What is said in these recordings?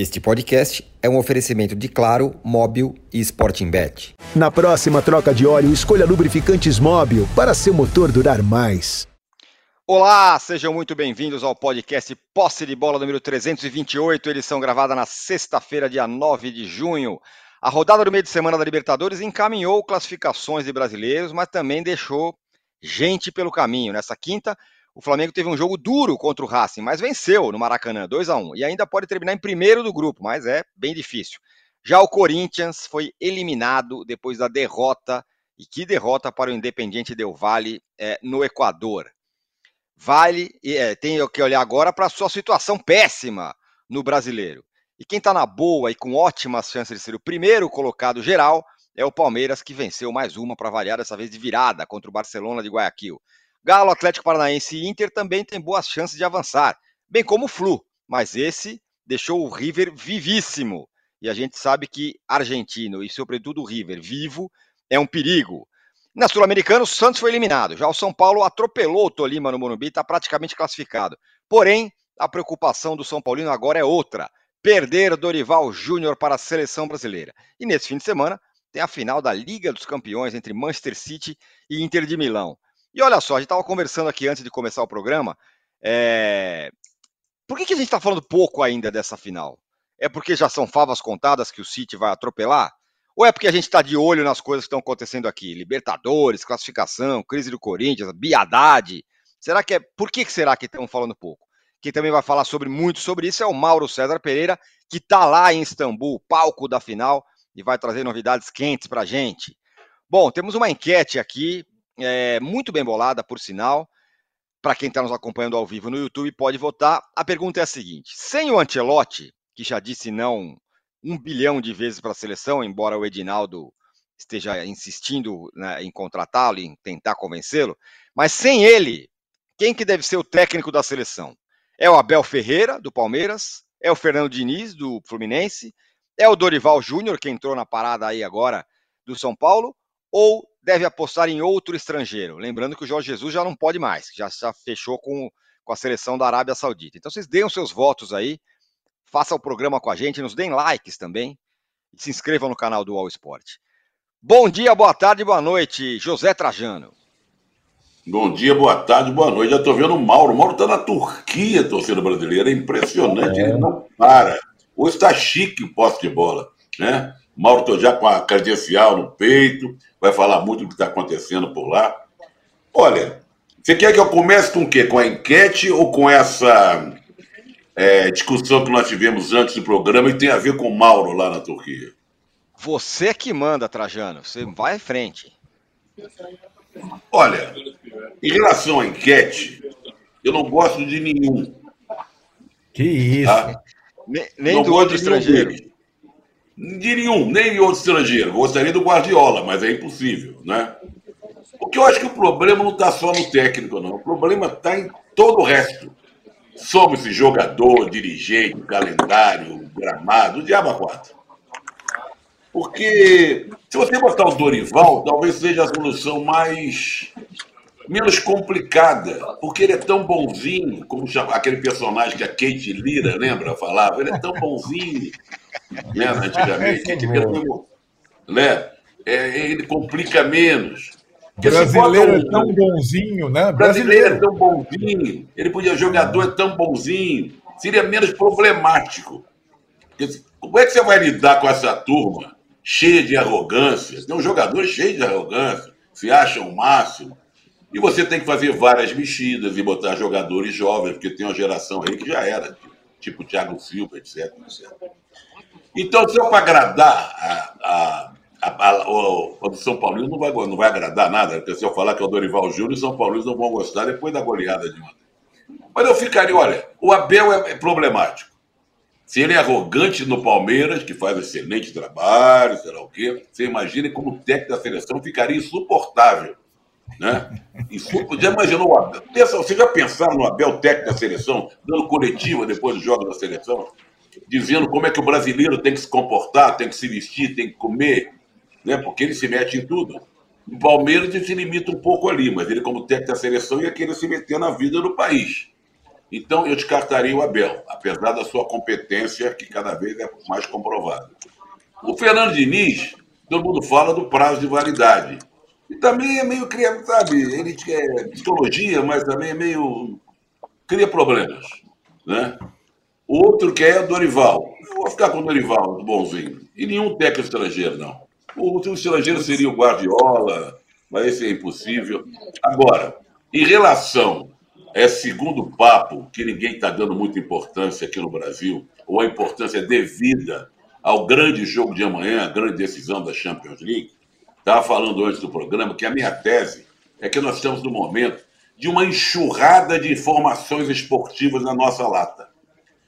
Este podcast é um oferecimento de Claro, Móbil e Sporting Bet. Na próxima troca de óleo, escolha lubrificantes Móbil para seu motor durar mais. Olá, sejam muito bem-vindos ao podcast Posse de Bola número 328, edição gravada na sexta-feira, dia 9 de junho. A rodada do meio de semana da Libertadores encaminhou classificações de brasileiros, mas também deixou gente pelo caminho. Nessa quinta, o Flamengo teve um jogo duro contra o Racing, mas venceu no Maracanã, 2 a 1 e ainda pode terminar em primeiro do grupo, mas é bem difícil. Já o Corinthians foi eliminado depois da derrota, e que derrota para o Independiente Del Vale é, no Equador. Vale é, tem que olhar agora para a sua situação péssima no brasileiro. E quem está na boa e com ótimas chances de ser o primeiro colocado geral é o Palmeiras, que venceu mais uma para variar, dessa vez de virada contra o Barcelona de Guayaquil. Galo, Atlético Paranaense e Inter também têm boas chances de avançar, bem como o Flu, mas esse deixou o River vivíssimo. E a gente sabe que argentino e, sobretudo, o River vivo é um perigo. Na Sul-Americana, o Santos foi eliminado. Já o São Paulo atropelou o Tolima no Morumbi, está praticamente classificado. Porém, a preocupação do São Paulino agora é outra: perder Dorival Júnior para a seleção brasileira. E nesse fim de semana, tem a final da Liga dos Campeões entre Manchester City e Inter de Milão. E olha só, a gente estava conversando aqui antes de começar o programa. É... Por que, que a gente está falando pouco ainda dessa final? É porque já são favas contadas que o City vai atropelar? Ou é porque a gente está de olho nas coisas que estão acontecendo aqui? Libertadores, classificação, crise do Corinthians, biadade. Será que é. Por que, que será que estão falando pouco? Quem também vai falar sobre muito sobre isso é o Mauro César Pereira, que está lá em Istambul, palco da final, e vai trazer novidades quentes para a gente. Bom, temos uma enquete aqui é, muito bem bolada, por sinal. Para quem está nos acompanhando ao vivo no YouTube, pode votar. A pergunta é a seguinte: sem o Ancelotti, que já disse não um bilhão de vezes para a seleção, embora o Edinaldo esteja insistindo né, em contratá-lo, em tentar convencê-lo, mas sem ele, quem que deve ser o técnico da seleção? É o Abel Ferreira, do Palmeiras? É o Fernando Diniz, do Fluminense? É o Dorival Júnior, que entrou na parada aí agora do São Paulo? Ou deve apostar em outro estrangeiro. Lembrando que o Jorge Jesus já não pode mais, já, já fechou com, com a seleção da Arábia Saudita. Então vocês deem os seus votos aí, façam o programa com a gente, nos deem likes também e se inscrevam no canal do All Sport. Bom dia, boa tarde, boa noite, José Trajano. Bom dia, boa tarde, boa noite. Já estou vendo o Mauro. O Mauro está na Turquia, torcida brasileira. É impressionante, é. ele não para. Hoje está chique o posse de bola, né? Mauro estou já com a credencial no peito, vai falar muito do que está acontecendo por lá. Olha, você quer que eu comece com o quê? Com a enquete ou com essa é, discussão que nós tivemos antes do programa e tem a ver com o Mauro lá na Turquia? Você que manda, Trajano. Você vai à frente. Olha, em relação à enquete, eu não gosto de nenhum. Que isso? Tá? Nem, nem do outro estrangeiro. De nenhum, nem de outro estrangeiro. Gostaria do Guardiola, mas é impossível, né? Porque eu acho que o problema não está só no técnico, não. O problema está em todo o resto. Somos esse jogador, dirigente, calendário, gramado, diabo a quatro. Porque se você botar o Dorival, talvez seja a solução mais menos complicada, porque ele é tão bonzinho, como chama, aquele personagem que a Kate Lira, lembra, falava, ele é tão bonzinho, né, antigamente. É, né? É, ele complica menos. Brasileiro um... é tão bonzinho, né? Brasileiro é tão bonzinho. Ele podia, jogador é tão bonzinho. Seria menos problemático. Como é que você vai lidar com essa turma cheia de arrogância? Tem um jogador cheio de arrogância, se acha o máximo. E você tem que fazer várias mexidas e botar jogadores jovens, porque tem uma geração aí que já era, tipo Thiago Silva, etc. etc. Então, se para agradar a, a, a, o, São Paulo não vai, não vai agradar nada, porque se eu falar que é o Dorival Júnior, os São Paulo não vão gostar depois da goleada de ontem. Mas eu ficaria, olha, o Abel é, problemático. Se ele é arrogante no Palmeiras, que faz excelente trabalho, sei lá o quê, você imagina como o técnico da seleção ficaria insuportável. Né? Insuportável. Já imaginou Abel? Você já pensaram no Abel técnico da seleção, dando coletiva depois do jogo da seleção? dizendo como é que o brasileiro tem que se comportar, tem que se vestir, tem que comer, né? porque ele se mete em tudo. O Palmeiras ele se limita um pouco ali, mas ele, como técnico da seleção, ia querer se meter na vida do país. Então eu descartaria o Abel, apesar da sua competência, que cada vez é mais comprovada. O Fernando Diniz, todo mundo fala do prazo de validade. E também é meio criado, sabe? Ele é psicologia, mas também é meio. cria problemas. Né? O outro que é o Dorival. Eu vou ficar com o Dorival, bonzinho. E nenhum técnico estrangeiro, não. O último estrangeiro seria o Guardiola, mas esse é impossível. Agora, em relação a esse segundo papo, que ninguém está dando muita importância aqui no Brasil, ou a importância devida ao grande jogo de amanhã, a grande decisão da Champions League, estava falando antes do programa que a minha tese é que nós estamos no momento de uma enxurrada de informações esportivas na nossa lata.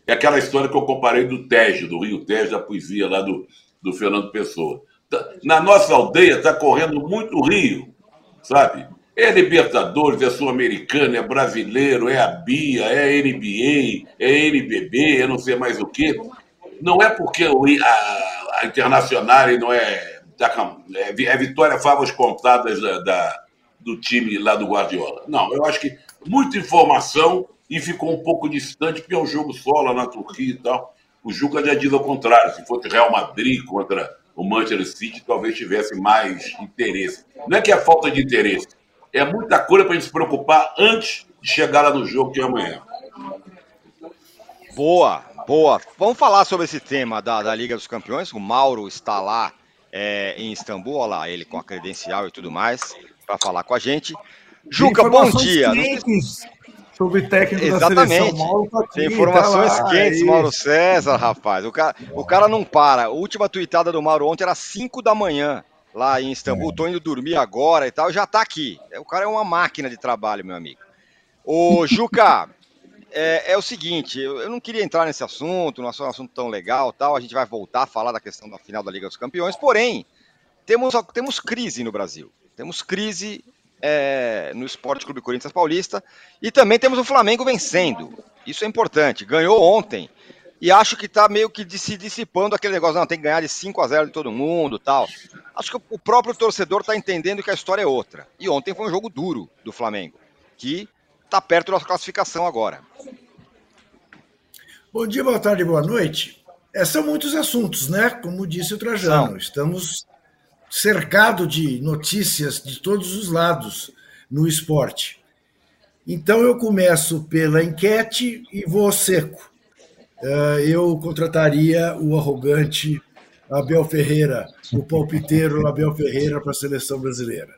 É aquela história que eu comparei do Tejo, do Rio Tejo, da poesia lá do, do Fernando Pessoa. Tá, na nossa aldeia está correndo muito rio, sabe? É Libertadores, é Sul-Americano, é brasileiro, é a BIA, é a NBA, é NBB, é não sei mais o quê. Não é porque a, a Internacional não é, é, é vitória favas contadas da, da, do time lá do Guardiola. Não, eu acho que muita informação e ficou um pouco distante, porque é um jogo só lá na Turquia e tal. O Juca já diz ao contrário, se fosse Real Madrid contra o Manchester City talvez tivesse mais interesse. Não é que é falta de interesse, é muita coisa para a gente se preocupar antes de chegar lá no jogo que é amanhã. Boa, boa. Vamos falar sobre esse tema da, da Liga dos Campeões. O Mauro está lá é, em Istambul, olha lá, ele com a credencial e tudo mais, para falar com a gente. Juca, bom dia. Quentes sobre técnico Exatamente. Mauro tá aqui, Tem informações tá quentes, Mauro César, rapaz. O cara, o cara não para. A última tuitada do Mauro ontem era 5 da manhã, lá em Istambul. É. Tô indo dormir agora e tal, já tá aqui. O cara é uma máquina de trabalho, meu amigo. Ô, Juca, é, é, o seguinte, eu, não queria entrar nesse assunto, não é um assunto tão legal tal. A gente vai voltar a falar da questão da final da Liga dos Campeões, porém, temos, temos crise no Brasil. Temos crise é, no Esporte Clube Corinthians Paulista. E também temos o Flamengo vencendo. Isso é importante. Ganhou ontem. E acho que está meio que se dissipando aquele negócio, não, tem que ganhar de 5 a 0 de todo mundo tal. Acho que o próprio torcedor está entendendo que a história é outra. E ontem foi um jogo duro do Flamengo, que está perto da classificação agora. Bom dia, boa tarde, boa noite. É, são muitos assuntos, né? Como disse o Trajano, estamos cercado de notícias de todos os lados no esporte. Então eu começo pela enquete e vou seco. Eh, eu contrataria o arrogante Abel Ferreira, o palpiteiro Abel Ferreira para a seleção brasileira.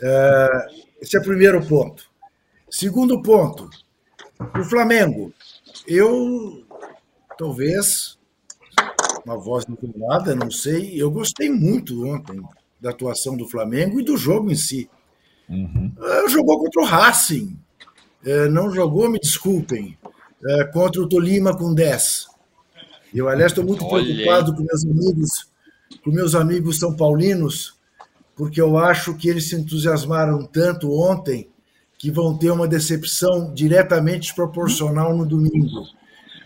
Eh, esse é o primeiro ponto. Segundo ponto, o Flamengo. Eu talvez uma voz incomodada, não sei. Eu gostei muito ontem da atuação do Flamengo e do jogo em si. Uhum. Uh, jogou contra o Racing. Uh, não jogou, me desculpem, uh, contra o Tolima com 10. Eu, aliás, estou muito Olha. preocupado com meus amigos, com meus amigos são paulinos, porque eu acho que eles se entusiasmaram tanto ontem que vão ter uma decepção diretamente proporcional no domingo.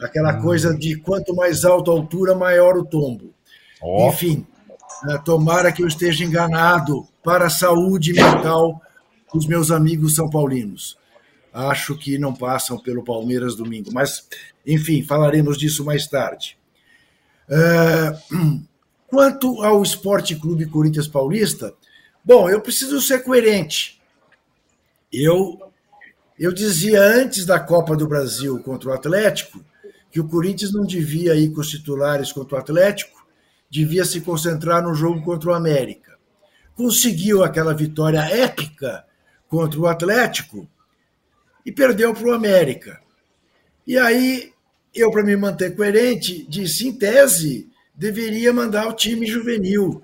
Aquela hum. coisa de quanto mais alta a altura, maior o tombo. Oh. Enfim, né, tomara que eu esteja enganado para a saúde mental dos meus amigos são paulinos. Acho que não passam pelo Palmeiras domingo, mas, enfim, falaremos disso mais tarde. Uh, quanto ao Esporte Clube Corinthians Paulista, bom, eu preciso ser coerente. Eu, eu dizia antes da Copa do Brasil contra o Atlético que o Corinthians não devia ir com os titulares contra o Atlético, devia se concentrar no jogo contra o América. Conseguiu aquela vitória épica contra o Atlético e perdeu para o América. E aí, eu, para me manter coerente, disse, em tese, deveria mandar o time juvenil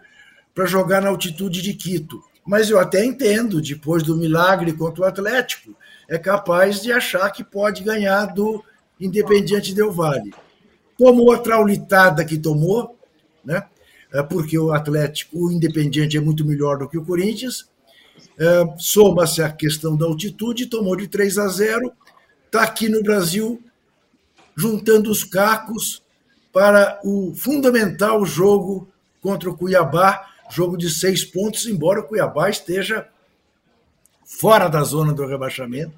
para jogar na altitude de Quito. Mas eu até entendo, depois do milagre contra o Atlético, é capaz de achar que pode ganhar do Independiente Del Vale. Tomou a traulitada que tomou, né? É, porque o Atlético, o Independiente é muito melhor do que o Corinthians. É, soma-se a questão da altitude, tomou de 3 a 0, está aqui no Brasil juntando os cacos para o fundamental jogo contra o Cuiabá, jogo de seis pontos, embora o Cuiabá esteja fora da zona do rebaixamento,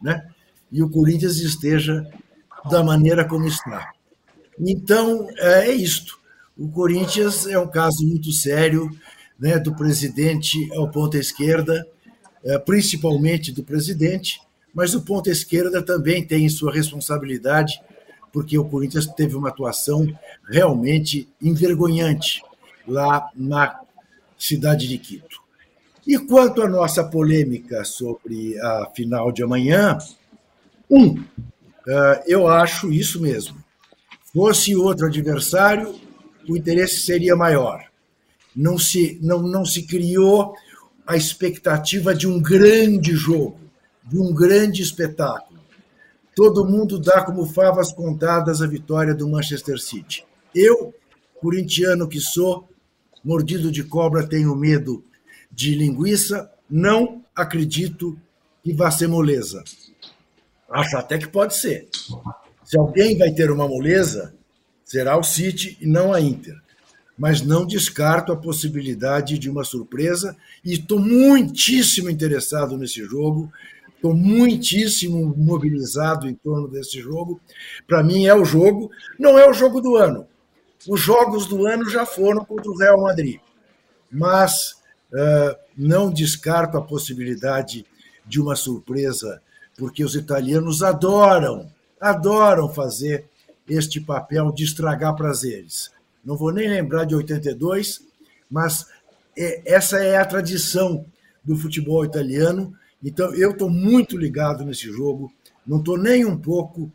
né? e o Corinthians esteja da maneira como está. Então, é, é isto. O Corinthians é um caso muito sério né, do presidente ao ponta esquerda, é, principalmente do presidente, mas o ponta esquerda também tem sua responsabilidade, porque o Corinthians teve uma atuação realmente envergonhante lá na cidade de Quito. E quanto à nossa polêmica sobre a final de amanhã, um, é, eu acho isso mesmo. Fosse outro adversário, o interesse seria maior. Não se, não, não se criou a expectativa de um grande jogo, de um grande espetáculo. Todo mundo dá como favas contadas a vitória do Manchester City. Eu, corintiano que sou, mordido de cobra, tenho medo de linguiça, não acredito que vá ser moleza. Acho até que pode ser. Se alguém vai ter uma moleza, será o City e não a Inter. Mas não descarto a possibilidade de uma surpresa e estou muitíssimo interessado nesse jogo, estou muitíssimo mobilizado em torno desse jogo. Para mim é o jogo, não é o jogo do ano. Os jogos do ano já foram contra o Real Madrid, mas uh, não descarto a possibilidade de uma surpresa, porque os italianos adoram adoram fazer este papel de estragar prazeres. Não vou nem lembrar de 82, mas é, essa é a tradição do futebol italiano. Então, eu estou muito ligado nesse jogo, não estou nem um pouco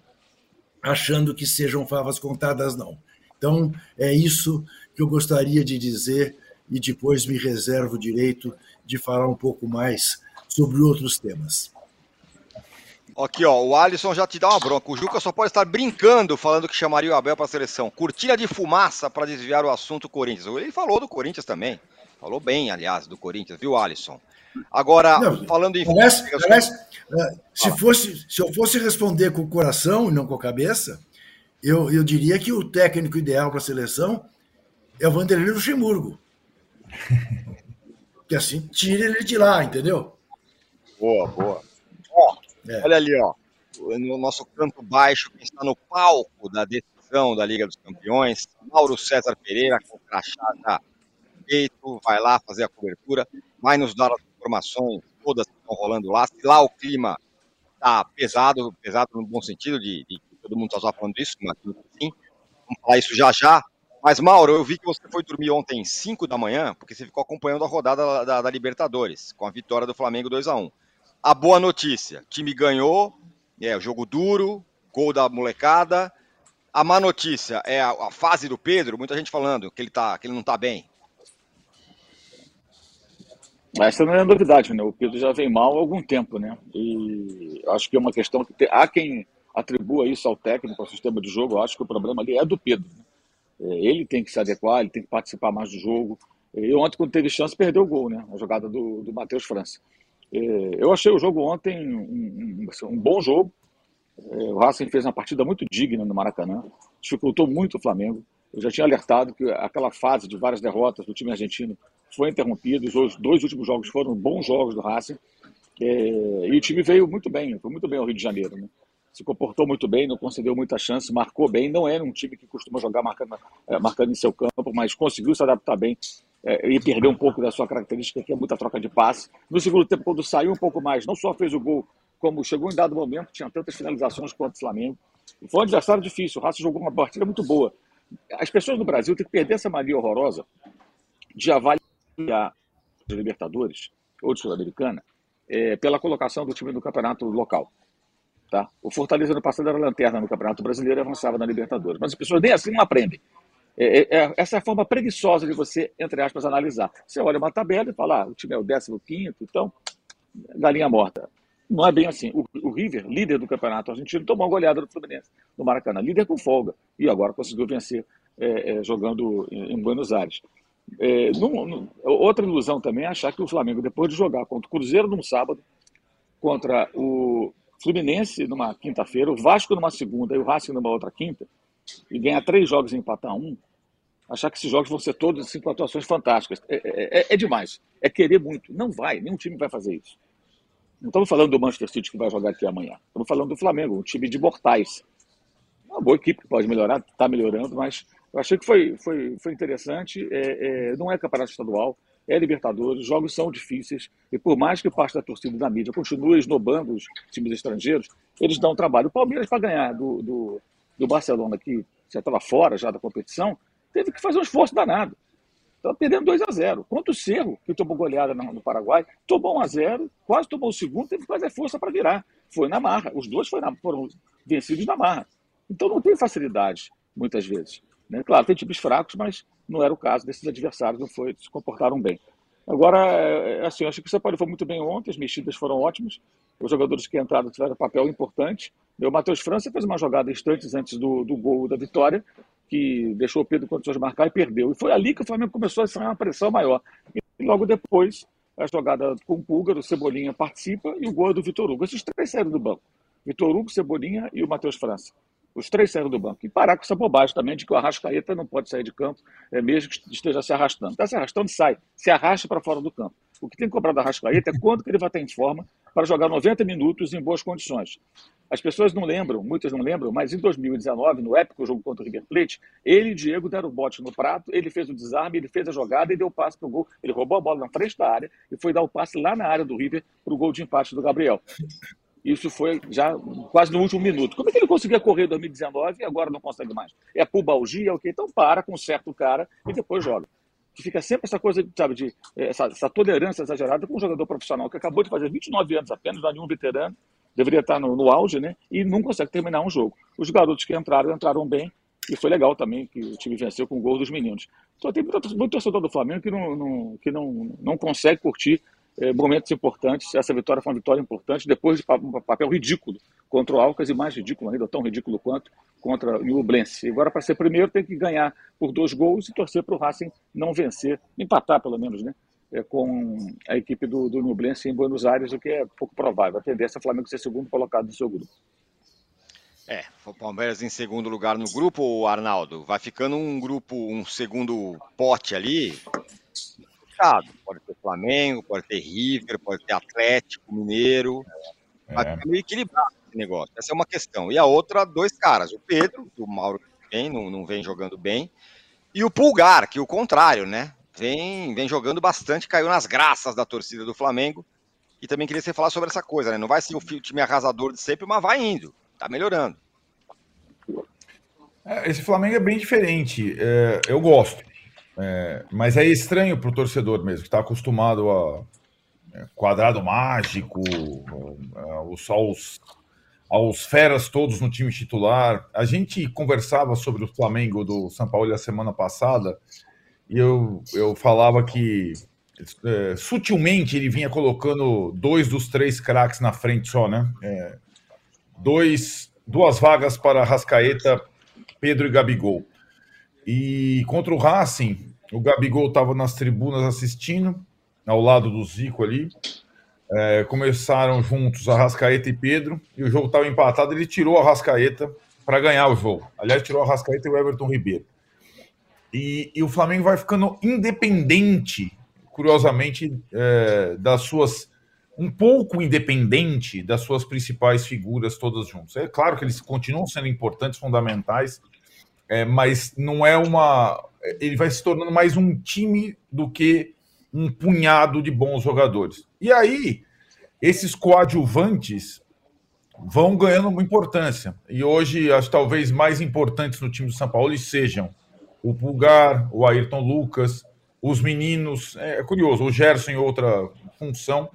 achando que sejam favas contadas, não. Então, é isso que eu gostaria de dizer e depois me reservo o direito de falar um pouco mais sobre outros temas. Aqui, ó, o Alisson já te dá uma bronca. O Juca só pode estar brincando falando que chamaria o Abel para a seleção. Cortina de fumaça para desviar o assunto Corinthians. Ele falou do Corinthians também. Falou bem, aliás, do Corinthians, viu, Alisson? Agora, não, falando em. Aliás eh, se, fosse, se eu fosse responder com o coração e não com a cabeça, eu, eu diria que o técnico ideal para a seleção é o Vanderlei Luxemburgo. que assim, tira ele de lá, entendeu? Boa, boa. Ó, é. Olha ali, ó, no nosso canto baixo, quem está no palco da decisão da Liga dos Campeões, Mauro César Pereira, com o crachá já feito, vai lá fazer a cobertura, vai nos dar as informações todas que estão rolando lá. Se lá o clima tá pesado, pesado no bom sentido, de, de todo mundo está falando isso, mas sim, vamos falar isso já já. Mas, Mauro, eu vi que você foi dormir ontem 5 da manhã, porque você ficou acompanhando a rodada da, da, da Libertadores, com a vitória do Flamengo 2 a 1 a boa notícia: time ganhou, é jogo duro, gol da molecada. A má notícia é a, a, fase do Pedro, muita gente falando que ele, tá, que ele não está bem. Essa não é novidade, né? O Pedro já vem mal há algum tempo, né? E acho que é uma questão que tem, há quem atribua isso ao técnico, ao sistema de jogo. Eu acho que o problema ali é do Pedro. Né? É, ele tem que se adequar, ele tem que participar mais do jogo. E ontem, quando teve chance, perdeu o gol, né? A jogada do, do Matheus França. É, eu achei o jogo ontem um, um, um bom jogo. É, o Racing fez uma partida muito digna no Maracanã, dificultou muito o Flamengo. Eu já tinha alertado que aquela fase de várias derrotas do time argentino foi interrompida. Os dois últimos jogos foram bons jogos do Racing. É, e o time veio muito bem, foi muito bem ao Rio de Janeiro. Né? Se comportou muito bem, não concedeu muita chance, marcou bem. Não era um time que costuma jogar marcando, marcando em seu campo, mas conseguiu se adaptar bem é, e perdeu um pouco da sua característica, que é muita troca de passe. No segundo tempo, quando saiu um pouco mais, não só fez o gol, como chegou em dado momento, tinha tantas finalizações quanto o Flamengo. Foi um adversário difícil. O Racing jogou uma partida muito boa. As pessoas no Brasil têm que perder essa mania horrorosa de avaliar os Libertadores ou de Sul-Americana é, pela colocação do time no campeonato local. Tá? O Fortaleza no passado era lanterna no Campeonato Brasileiro e avançava na Libertadores. Mas as pessoas nem assim não aprendem. É, é, é, essa é a forma preguiçosa de você, entre aspas, analisar. Você olha uma tabela e fala, ah, o time é o 15 então, galinha morta. Não é bem assim. O, o, River, líder do campeonato argentino, tomou uma goleada do Fluminense, no Maracanã. Líder com folga. E agora conseguiu vencer é, é jogando em, em, Buenos Aires. É, outra ilusão também é achar que o Flamengo, depois de jogar contra o Cruzeiro num sábado, contra o Fluminense numa quinta-feira, o Vasco numa segunda e o Racing numa outra quinta, e ganhar três jogos e empatar um, achar que esses jogos vão ser todos cinco atuações fantásticas. É, é, é, é, demais. É querer muito. Não vai, nenhum time vai fazer isso. Não estamos falando do Manchester City que vai jogar aqui amanhã. Estamos falando do Flamengo, um time de mortais. Uma boa equipe que pode melhorar, está melhorando, mas eu achei que foi, foi, foi interessante. É, é, não é campeonato estadual, é Libertadores, os jogos são difíceis, e por mais que parte da torcida da mídia continue esnobando os times estrangeiros, eles dão trabalho. O Palmeiras, para ganhar do, do, do Barcelona, que já estava fora já da competição, teve que fazer um esforço danado. Estava perdendo 2 a 0 Quanto o Cerro, que tomou goleada no, Paraguai, tomou 1 a 0 quase tomou o segundo, teve que fazer força para virar. Foi na marra. Os dois foram, foram vencidos na marra. Então não tem facilidade, muitas vezes. Né? Claro, tem times fracos, mas não era o caso desses adversários, não foi, se comportaram bem. Agora, é, assim, eu acho que o São Paulo foi muito bem ontem, as mexidas foram ótimas, os jogadores que entraram tiveram papel importante. O Matheus França fez uma jogada instantes antes do, do gol da vitória, que deixou o Pedro condições de marcar e perdeu. E foi ali que o Flamengo começou a sair uma pressão maior. E logo depois, a jogada com o Pulgar, o Cebolinha participa e o gol é do Vitor Hugo. Esses três saíram do banco. Vitor Hugo, Cebolinha e o Matheus França. Os três saíram do banco. E parar com essa bobagem também de que o Arrascaeta não pode sair de campo, é, mesmo que esteja se arrastando. Está se arrastando, sai. Se arrasta para fora do campo. O que tem que cobrar do Arrascaeta é quanto que ele vai estar em forma para jogar 90 minutos em boas condições. As pessoas não lembram, muitas não lembram, mas em 2019, no épico jogo contra o River Plate, ele e Diego deram o bote no prato, ele fez o desarme, ele fez a jogada e deu o passe para o gol. Ele roubou a bola na frente da área e foi dar o passe lá na área do River para o gol de empate do Gabriel. Isso foi já quase no último minuto. Como é que ele conseguia correr em 2019 e agora não consegue mais? É pubalgia, ok? Então para, conserta o cara e depois joga. Fica sempre essa coisa, sabe, de essa, essa tolerância exagerada com um jogador profissional que acabou de fazer 29 anos apenas, não é nenhum veterano, deveria estar no, no auge, né? E não consegue terminar um jogo. Os garotos que entraram, entraram bem e foi legal também que o time venceu com o gol dos meninos. Então tem muito, muito torcedor do Flamengo que não, não, que não, não consegue curtir momentos importantes. Essa vitória foi uma vitória importante, depois de um papel ridículo contra o Alcas e mais ridículo ainda, tão ridículo quanto contra o Nublense. Agora, para ser primeiro, tem que ganhar por dois gols e torcer para o Racing não vencer, empatar pelo menos, né? É, com a equipe do, do Nublense em Buenos Aires, o que é pouco provável. A tendência é o Flamengo ser segundo colocado no seu grupo. É, o Palmeiras em segundo lugar no grupo, Arnaldo. Vai ficando um grupo, um segundo pote ali, Pode ter Flamengo, pode ter River, pode ter Atlético, Mineiro. É. Vai ficar meio equilibrado esse negócio. Essa é uma questão. E a outra, dois caras. O Pedro, que o Mauro vem, não, não vem jogando bem. E o Pulgar, que o contrário, né? Vem, vem jogando bastante, caiu nas graças da torcida do Flamengo. E também queria você falar sobre essa coisa, né? Não vai ser o time arrasador de sempre, mas vai indo. Tá melhorando. É, esse Flamengo é bem diferente. É, eu gosto. É, mas é estranho para o torcedor mesmo, que está acostumado a é, quadrado mágico, a, aos, aos feras todos no time titular. A gente conversava sobre o Flamengo do São Paulo a semana passada e eu, eu falava que é, sutilmente ele vinha colocando dois dos três craques na frente só, né? É, dois, duas vagas para Rascaeta, Pedro e Gabigol. E contra o Racing, o Gabigol estava nas tribunas assistindo, ao lado do Zico ali. É, começaram juntos a Rascaeta e Pedro, e o jogo estava empatado. Ele tirou a Rascaeta para ganhar o jogo. Aliás, tirou a Rascaeta e o Everton Ribeiro. E, e o Flamengo vai ficando independente, curiosamente, é, das suas. Um pouco independente das suas principais figuras todas juntas. É claro que eles continuam sendo importantes, fundamentais, é, mas não é uma. Ele vai se tornando mais um time do que um punhado de bons jogadores. E aí, esses coadjuvantes vão ganhando uma importância. E hoje, as talvez mais importantes no time do São Paulo sejam o Pulgar, o Ayrton Lucas, os meninos. É, é curioso, o Gerson em outra função.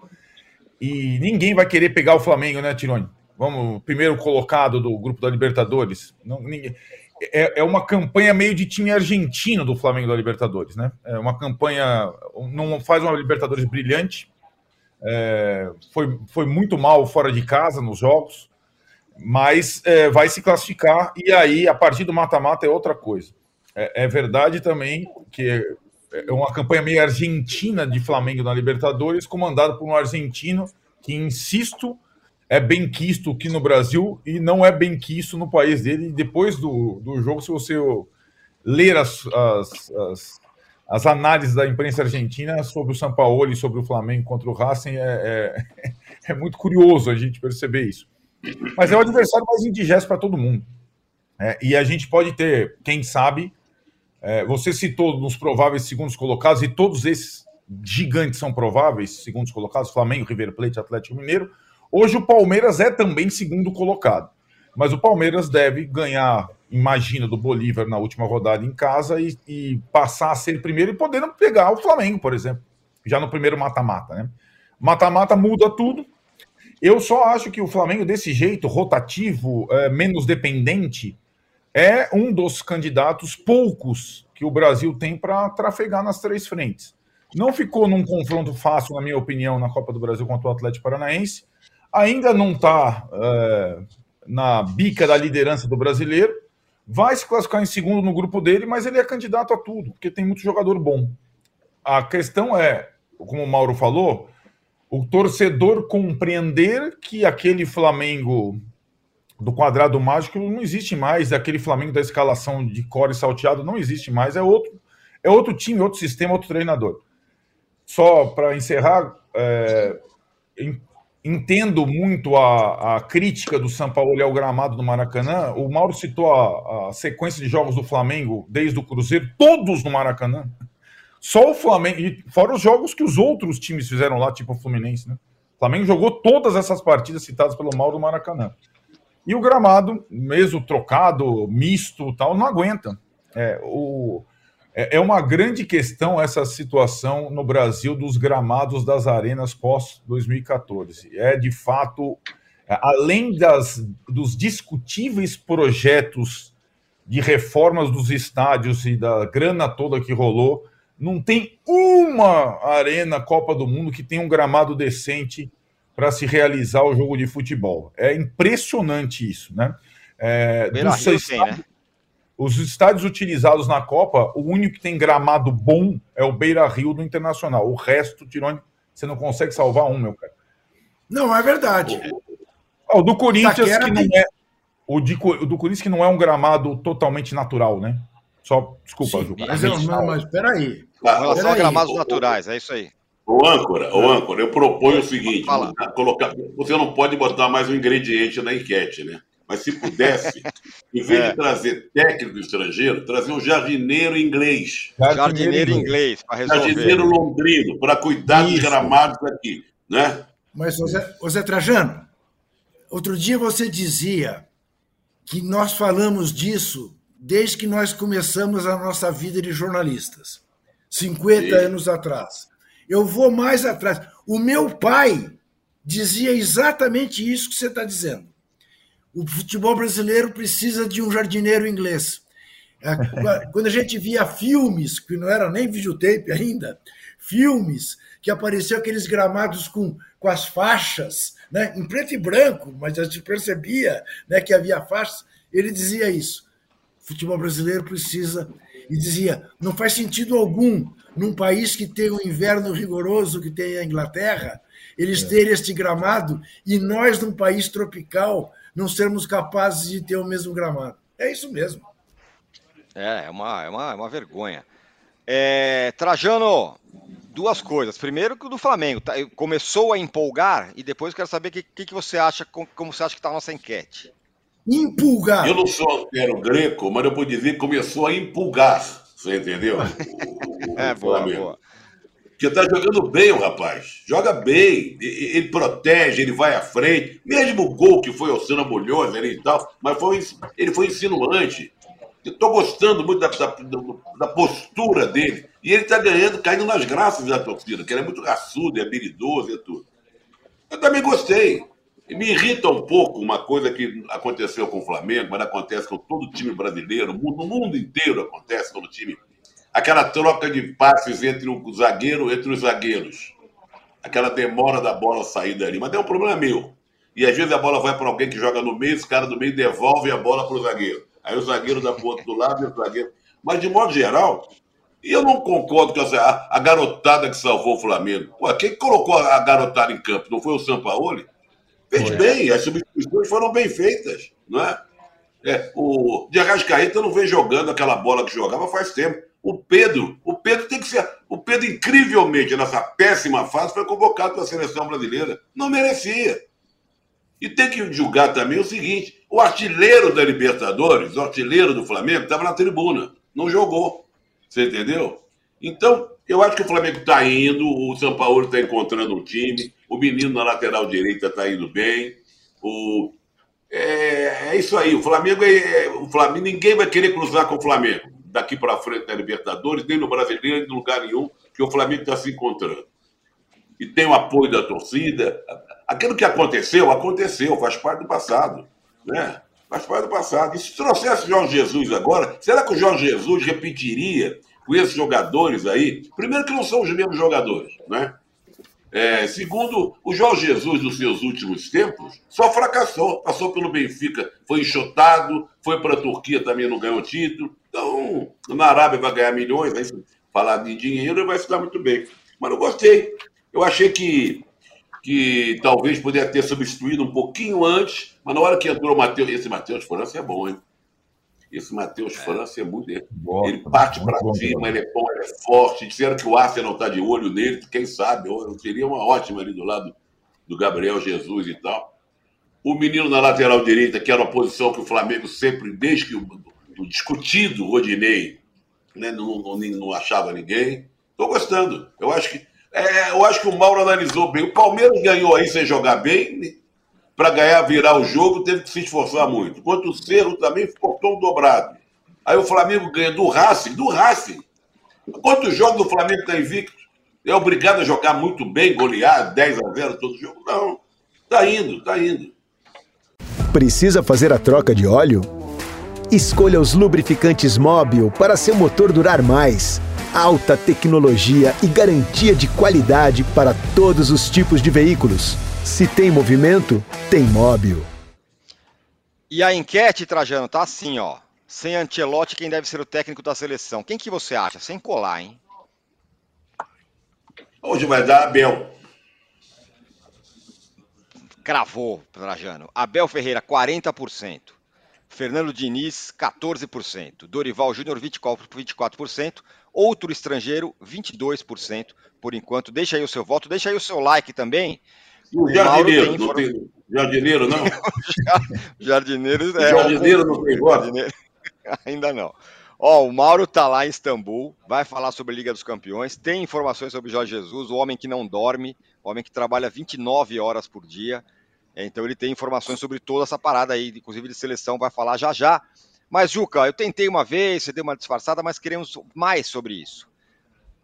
E ninguém vai querer pegar o Flamengo, né, Tironi? Vamos, primeiro colocado do grupo da Libertadores. Não, ninguém, é, é uma campanha meio de time argentino do Flamengo da Libertadores, né? É uma campanha, não faz uma Libertadores brilhante, é, foi, foi muito mal fora de casa nos jogos, mas é, vai se classificar e aí, a partir do mata-mata, é outra coisa. É, é, verdade também que é uma campanha meio argentina de Flamengo na Libertadores, comandado por um argentino que, insisto, é bem quisto aqui no Brasil e não é bem quisto no país dele. E depois do, do jogo, se você ler as, as, as, as análises da imprensa argentina sobre o São Paulo e sobre o Flamengo contra o Racing, é, é, é muito curioso a gente perceber isso. Mas é o adversário mais indigesto para todo mundo. É, e a gente pode ter, quem sabe, é, você citou nos prováveis segundos colocados, e todos esses gigantes são prováveis, segundos colocados, Flamengo, River Plate, Atlético Mineiro. Hoje o Palmeiras é também segundo colocado. Mas o Palmeiras deve ganhar, imagina, do Bolívar na última rodada em casa e, e passar a ser primeiro e podendo pegar o Flamengo, por exemplo, já no primeiro mata-mata, né? Mata-mata muda tudo. Eu só acho que o Flamengo, desse jeito, rotativo, é, menos dependente, é um dos candidatos poucos que o Brasil tem para trafegar nas três frentes. Não ficou num confronto fácil, na minha opinião, na Copa do Brasil contra o Atlético Paranaense. Ainda não está é, na bica da liderança do brasileiro. Vai se classificar em segundo no grupo dele, mas ele é candidato a tudo, porque tem muito jogador bom. A questão é, como o Mauro falou, o torcedor compreender que aquele Flamengo do quadrado mágico não existe mais, aquele Flamengo da escalação de core salteado não existe mais, é outro, é outro time, outro sistema, outro treinador. Só para encerrar, é, entendo muito a, a, crítica do São Paulo ao gramado do Maracanã. O Mauro citou a, a, sequência de jogos do Flamengo desde o Cruzeiro, todos no Maracanã. Só o Flamengo, e fora os jogos que os outros times fizeram lá, tipo o Fluminense, né? O Flamengo jogou todas essas partidas citadas pelo Mauro no Maracanã. E o gramado, mesmo trocado, misto tal, não aguenta. É, o, é, é uma grande questão essa situação no Brasil dos gramados das arenas pós-2014. É, de fato, é, além das, dos discutíveis projetos de reformas dos estádios e da grana toda que rolou, não tem uma arena Copa do Mundo que tenha um gramado decente para se realizar o jogo de futebol. É impressionante isso, né? É, dos, estádios, né? Os estádios utilizados na Copa, o único que tem gramado bom é o Beira Rio do Internacional. O resto, Tirone, você não consegue salvar um, meu cara. Não, é verdade. O, o do Corinthians, que não é. O, de, o do Corinthians, que não é um gramado totalmente natural, né? Só, desculpa, Sim, Ju. Mas, eu, não, mas peraí. Relação a gramados naturais, é isso aí. O âncora, o âncora, eu proponho o seguinte: colocar, você não pode botar mais um ingrediente na enquete, né? Mas se pudesse, em vez é. de trazer técnico estrangeiro, trazer um jardineiro inglês. Jardineiro inglês, para resolver. Jardineiro londrino, para cuidar Isso. dos gramados aqui, né? Mas, Zé, ô Zé Trajano, outro dia você dizia que nós falamos disso desde que nós começamos a nossa vida de jornalistas, 50 Sim. anos atrás. Eu vou mais atrás. O meu pai dizia exatamente isso que você está dizendo. O futebol brasileiro precisa de um jardineiro inglês. É, quando a gente via filmes, que não era nem videotape ainda, filmes que apareciam aqueles gramados com, com as faixas, né, em preto e branco, mas a gente percebia né, que havia faixas, ele dizia isso. O futebol brasileiro precisa. E dizia: não faz sentido algum, num país que tem um inverno rigoroso que tem a Inglaterra, eles é. terem este gramado e nós, num país tropical, não sermos capazes de ter o mesmo gramado. É isso mesmo. É, é uma, é uma, é uma vergonha. É, Trajano, duas coisas. Primeiro que o do Flamengo tá, começou a empolgar e depois quero saber o que, que, que, você acha, como você acha que está a nossa enquete. Empolgar. Eu não sou antero greco, mas eu vou dizer que começou a empolgar. Você entendeu? O, o, é, boa, boa. Porque tá jogando bem o rapaz. Joga bem. Ele protege, ele vai à frente. Mesmo o gol que foi o Sena Molhosa e tal, mas foi, ele foi insinuante. Estou gostando muito da, da, da, postura dele. E ele está ganhando, caindo nas graças da torcida, que ele é muito raçudo, é habilidoso e tudo. Eu também gostei. Me irrita um pouco uma coisa que aconteceu com o Flamengo, mas acontece com todo time brasileiro, no mundo inteiro acontece com o time aquela troca de passes entre o zagueiro, entre os zagueiros. Aquela demora da bola sair dali. Mas é um problema meu. E às vezes a bola vai para alguém que joga no meio, esse cara do meio devolve a bola para o zagueiro. Aí o zagueiro dá para o outro do lado e o zagueiro. Mas de modo geral, e eu não concordo com a, a garotada que salvou o Flamengo. Pô, quem colocou a garotada em campo? Não foi o Sampaoli? Fez foi. bem, as substituições foram bem feitas, não é? é o de Arrascaeta não vem jogando aquela bola que jogava faz tempo. O Pedro, o Pedro tem que ser. O Pedro, incrivelmente, nessa péssima fase, foi convocado para a seleção brasileira. Não merecia. E tem que julgar também o seguinte: o artilheiro da Libertadores, o artilheiro do Flamengo, estava na tribuna, não jogou. Você entendeu? Então, eu acho que o Flamengo está indo, o São Paulo está encontrando um time, o menino na lateral direita está indo bem. O... É, é, isso aí, o Flamengo é, é. O Flamengo, ninguém vai querer cruzar com o Flamengo daqui para frente na Libertadores, nem no Brasileiro, nem em lugar nenhum, que o Flamengo está se encontrando. E tem o apoio da torcida. Aquilo que aconteceu, aconteceu, faz parte do passado. Né? Faz parte do passado. E se trouxesse Jorge Jesus agora, será que o Jorge Jesus repetiria com esses jogadores aí? Primeiro que não são os mesmos jogadores, né? É, segundo, o Jorge Jesus, nos seus últimos tempos, só fracassou. Passou pelo Benfica, foi enxotado, foi para a Turquia, também não ganhou título. Então, na Arábia vai ganhar milhões, vai falar de dinheiro e vai se dar muito bem. Mas não gostei. Eu achei que que talvez poderia ter substituído um pouquinho antes, mas na hora que entrou o Matheus, esse Matheus França é bom, hein? Esse Matheus França é muito. ele parte para cima, ele é bom, ele é forte. Disseram que o Arsenal está de olho nele, quem sabe? Eu teria uma ótima ali do lado do Gabriel Jesus e tal. O menino na lateral direita, que era uma posição que o Flamengo sempre, desde que o, discutido Rodinei, né, não, não, não achava ninguém. Estou gostando. Eu acho que é, eu acho que o Mauro analisou bem. O Palmeiras ganhou aí sem jogar bem, para ganhar, virar o jogo, teve que se esforçar muito. Enquanto o Cerro também ficou tão dobrado. Aí o Flamengo ganha do Racing, do Racing. Quantos jogos do Flamengo está invicto? É obrigado a jogar muito bem, golear 10 a 0 todo jogo? Não. Está indo, está indo. Precisa fazer a troca de óleo? Escolha os lubrificantes Móbil para seu motor durar mais alta tecnologia e garantia de qualidade para todos os tipos de veículos. Se tem movimento, tem móvel. E a enquete, Trajano, tá assim, ó. Sem Ancelotti, quem deve ser o técnico da seleção? Quem que você acha? Sem colar, hein? Hoje vai dar Abel. Cravou, Trajano. Abel Ferreira, 40%. Fernando Diniz, 14%. Dorival Júnior, 24%. Outro estrangeiro, 22% por enquanto. Deixa aí o seu voto, deixa aí o seu like também. O, o jardineiro, tem... não tem... Jardineiro, não? jardineiro, é, jardineiro não tem voto? Ainda não. Ó, o Mauro tá lá em Istambul, vai falar sobre a Liga dos Campeões, tem informações sobre Jorge Jesus, o homem que não dorme, o homem que trabalha 29 horas por dia. Então ele tem informações sobre toda essa parada aí, inclusive de seleção, vai falar já já. Mas, Juca, eu tentei uma vez, você deu uma disfarçada, mas queremos mais sobre isso.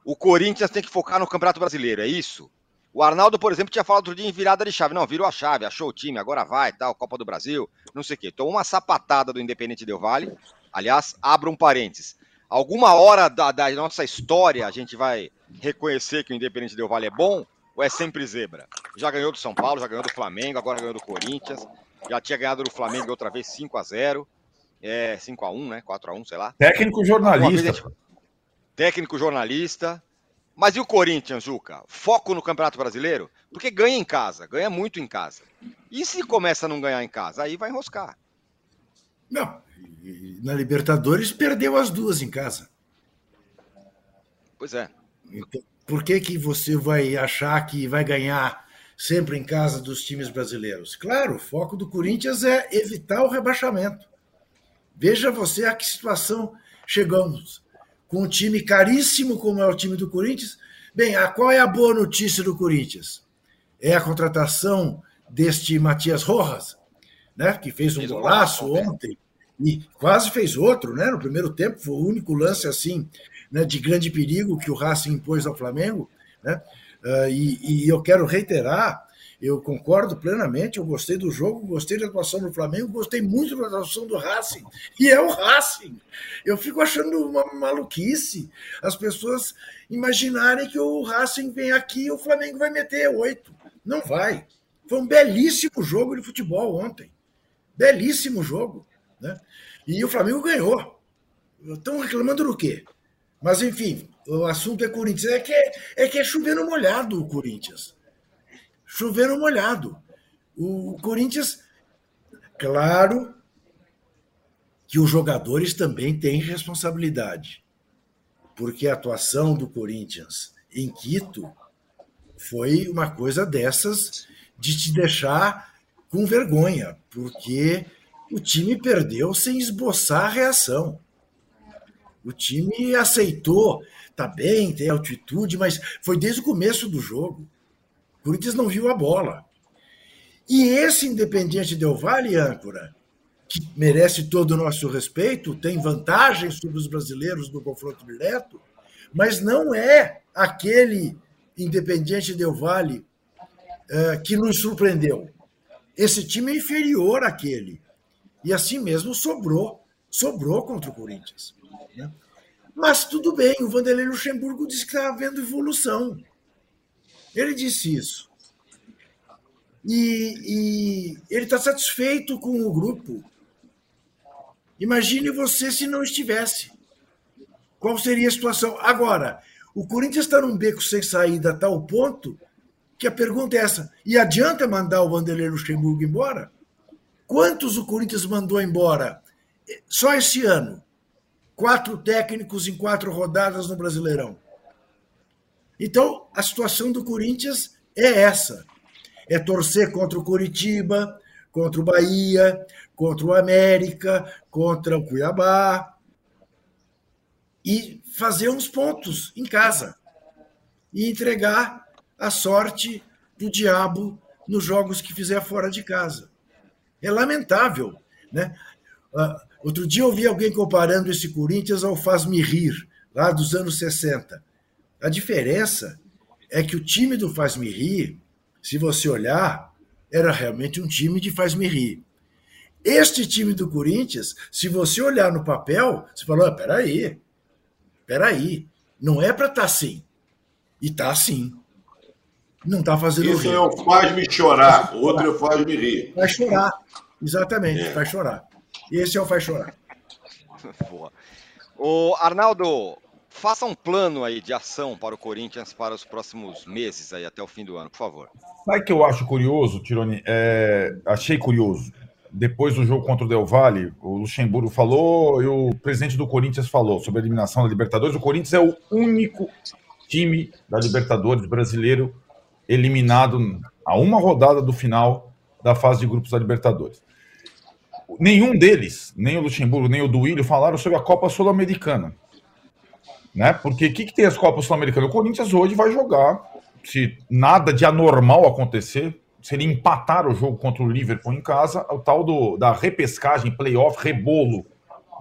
O Corinthians tem que focar no Campeonato Brasileiro, é isso? O Arnaldo, por exemplo, tinha falado outro dia em virada de chave. Não, virou a chave, achou o time, agora vai, tal, Copa do Brasil, não sei o quê. Tomou uma sapatada do Independente Del Vale. Aliás, abra um parênteses. Alguma hora da, da, nossa história a gente vai reconhecer que o Independente Del Vale é bom ou é sempre zebra? Já ganhou do São Paulo, já ganhou do Flamengo, agora ganhou do Corinthians. Já tinha ganhado do Flamengo outra vez 5 a 0 é, 5x1, né? 4x1, sei lá. Técnico jornalista. Gente... Técnico jornalista. Mas e o Corinthians, Juca? Foco no Campeonato Brasileiro? Porque ganha em casa, ganha muito em casa. E se começa a não ganhar em casa? Aí vai enroscar. Não, na Libertadores perdeu as duas em casa. Pois é. Então, por que, que você vai achar que vai ganhar sempre em casa dos times brasileiros? Claro, o foco do Corinthians é evitar o rebaixamento. Veja você a que situação chegamos. Com um time caríssimo como é o time do Corinthians. Bem, a, qual é a boa notícia do Corinthians? É a contratação deste Matias Rojas, né, que fez um golaço ontem e quase fez outro, né? No primeiro tempo foi o único lance assim, né, de grande perigo que o Racing impôs ao Flamengo, né? Uh, e, e eu quero reiterar eu concordo plenamente, eu gostei do jogo, gostei da atuação do Flamengo, gostei muito da atuação do Racing. E é o Racing. Eu fico achando uma maluquice as pessoas imaginarem que o Racing vem aqui e o Flamengo vai meter oito. Não vai. Foi um belíssimo jogo de futebol ontem. Belíssimo jogo. Né? E o Flamengo ganhou. Estão reclamando do quê? Mas, enfim, o assunto é Corinthians. É que é, é, que é chovendo molhado o Corinthians chover molhado. O Corinthians, claro que os jogadores também têm responsabilidade. porque a atuação do Corinthians em Quito foi uma coisa dessas de te deixar com vergonha, porque o time perdeu sem esboçar a reação. O time aceitou, tá bem, tem altitude, mas foi desde o começo do jogo. O Corinthians não viu a bola. E esse Independiente Del Vale, âncora, que merece todo o nosso respeito, tem vantagens sobre os brasileiros no confronto direto, mas não é aquele Independiente Del Vale uh, que nos surpreendeu. Esse time é inferior àquele. E assim mesmo sobrou, sobrou contra o Corinthians. Né? Mas tudo bem, o Vanderlei Luxemburgo disse que está havendo evolução. Ele disse isso. E, e ele está satisfeito com o grupo. Imagine você se não estivesse. Qual seria a situação? Agora, o Corinthians está num beco sem saída a tal ponto que a pergunta é essa: e adianta mandar o Vanderlei Luxemburgo embora? Quantos o Corinthians mandou embora só esse ano? Quatro técnicos em quatro rodadas no Brasileirão. Então, a situação do Corinthians é essa: é torcer contra o Curitiba, contra o Bahia, contra o América, contra o Cuiabá e fazer uns pontos em casa e entregar a sorte do diabo nos jogos que fizer fora de casa. É lamentável. Né? Uh, outro dia eu vi alguém comparando esse Corinthians ao Faz-me Rir, lá dos anos 60. A diferença é que o time do Faz-me Rir, se você olhar, era realmente um time de Faz-me Rir. Este time do Corinthians, se você olhar no papel, você fala: oh, peraí, peraí, não é para estar tá assim. E está assim. Não está fazendo Isso rir. é o faz-me chorar, o outro é o faz-me rir. Vai chorar, exatamente, é. vai chorar. Esse é o faz chorar. Boa. O Arnaldo, faça um plano aí de ação para o Corinthians para os próximos meses aí até o fim do ano, por favor. Sabe que eu acho curioso, Tironi? É, achei curioso. Depois do jogo contra o Del Valle, o Luxemburgo falou e o presidente do Corinthians falou sobre a eliminação da Libertadores. O Corinthians é o único time da Libertadores brasileiro eliminado a uma rodada do final da fase de grupos da Libertadores. Nenhum deles, nem o Luxemburgo, nem o Duílio, falaram sobre a Copa Sul-Americana. Né? Porque o que, que tem as Copas Sul-Americanas? O Corinthians hoje vai jogar, se nada de anormal acontecer, se ele empatar o jogo contra o Liverpool em casa, o tal do, da repescagem, playoff, rebolo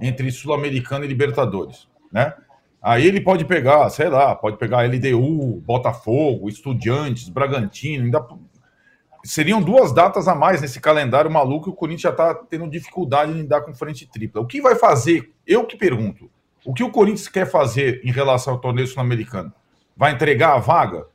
entre Sul-Americana e Libertadores. Né? Aí ele pode pegar, sei lá, pode pegar LDU, Botafogo, Estudiantes, Bragantino, ainda seriam duas datas a mais nesse calendário maluco e o Corinthians já está tendo dificuldade em lidar com frente tripla. O que vai fazer? Eu que pergunto. O que o Corinthians quer fazer em relação ao torneio sul-americano? Vai entregar a vaga?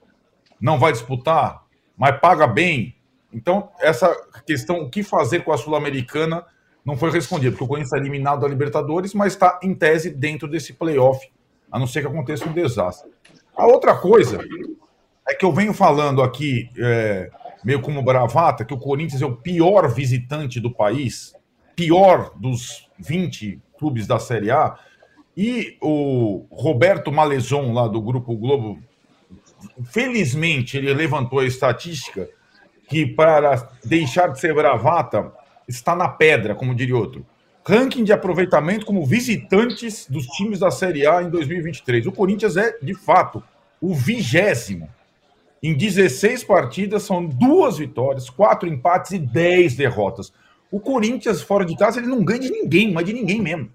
Não vai disputar? Mas paga bem? Então, essa questão, o que fazer com a Sul-Americana, não foi respondida, porque o Corinthians está eliminado da Libertadores, mas está, em tese, dentro desse playoff a não ser que aconteça um desastre. A outra coisa é que eu venho falando aqui, é, meio como bravata, que o Corinthians é o pior visitante do país, pior dos 20 clubes da Série A, e o Roberto Malezon, lá do Grupo Globo, felizmente ele levantou a estatística que, para deixar de ser bravata, está na pedra, como diria outro ranking de aproveitamento como visitantes dos times da Série A em 2023. O Corinthians é, de fato, o vigésimo. Em 16 partidas, são duas vitórias, quatro empates e 10 derrotas. O Corinthians, fora de casa, ele não ganha de ninguém, mas de ninguém mesmo.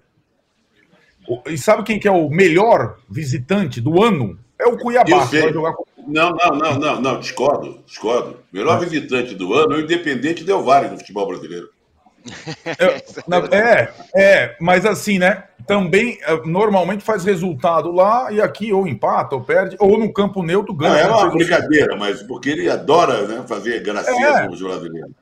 E sabe quem que é o melhor visitante do ano? É o Cuiabá. Com... Não, não, não, não, não, discordo, discordo. Melhor visitante do ano é o Independente Del Valle no futebol brasileiro. É, é, é, mas assim, né? Também é, normalmente faz resultado lá e aqui ou empata ou perde, ou no campo neutro ganha. Não, é uma brincadeira, mas porque ele adora né, fazer gracinha é. brasileiro.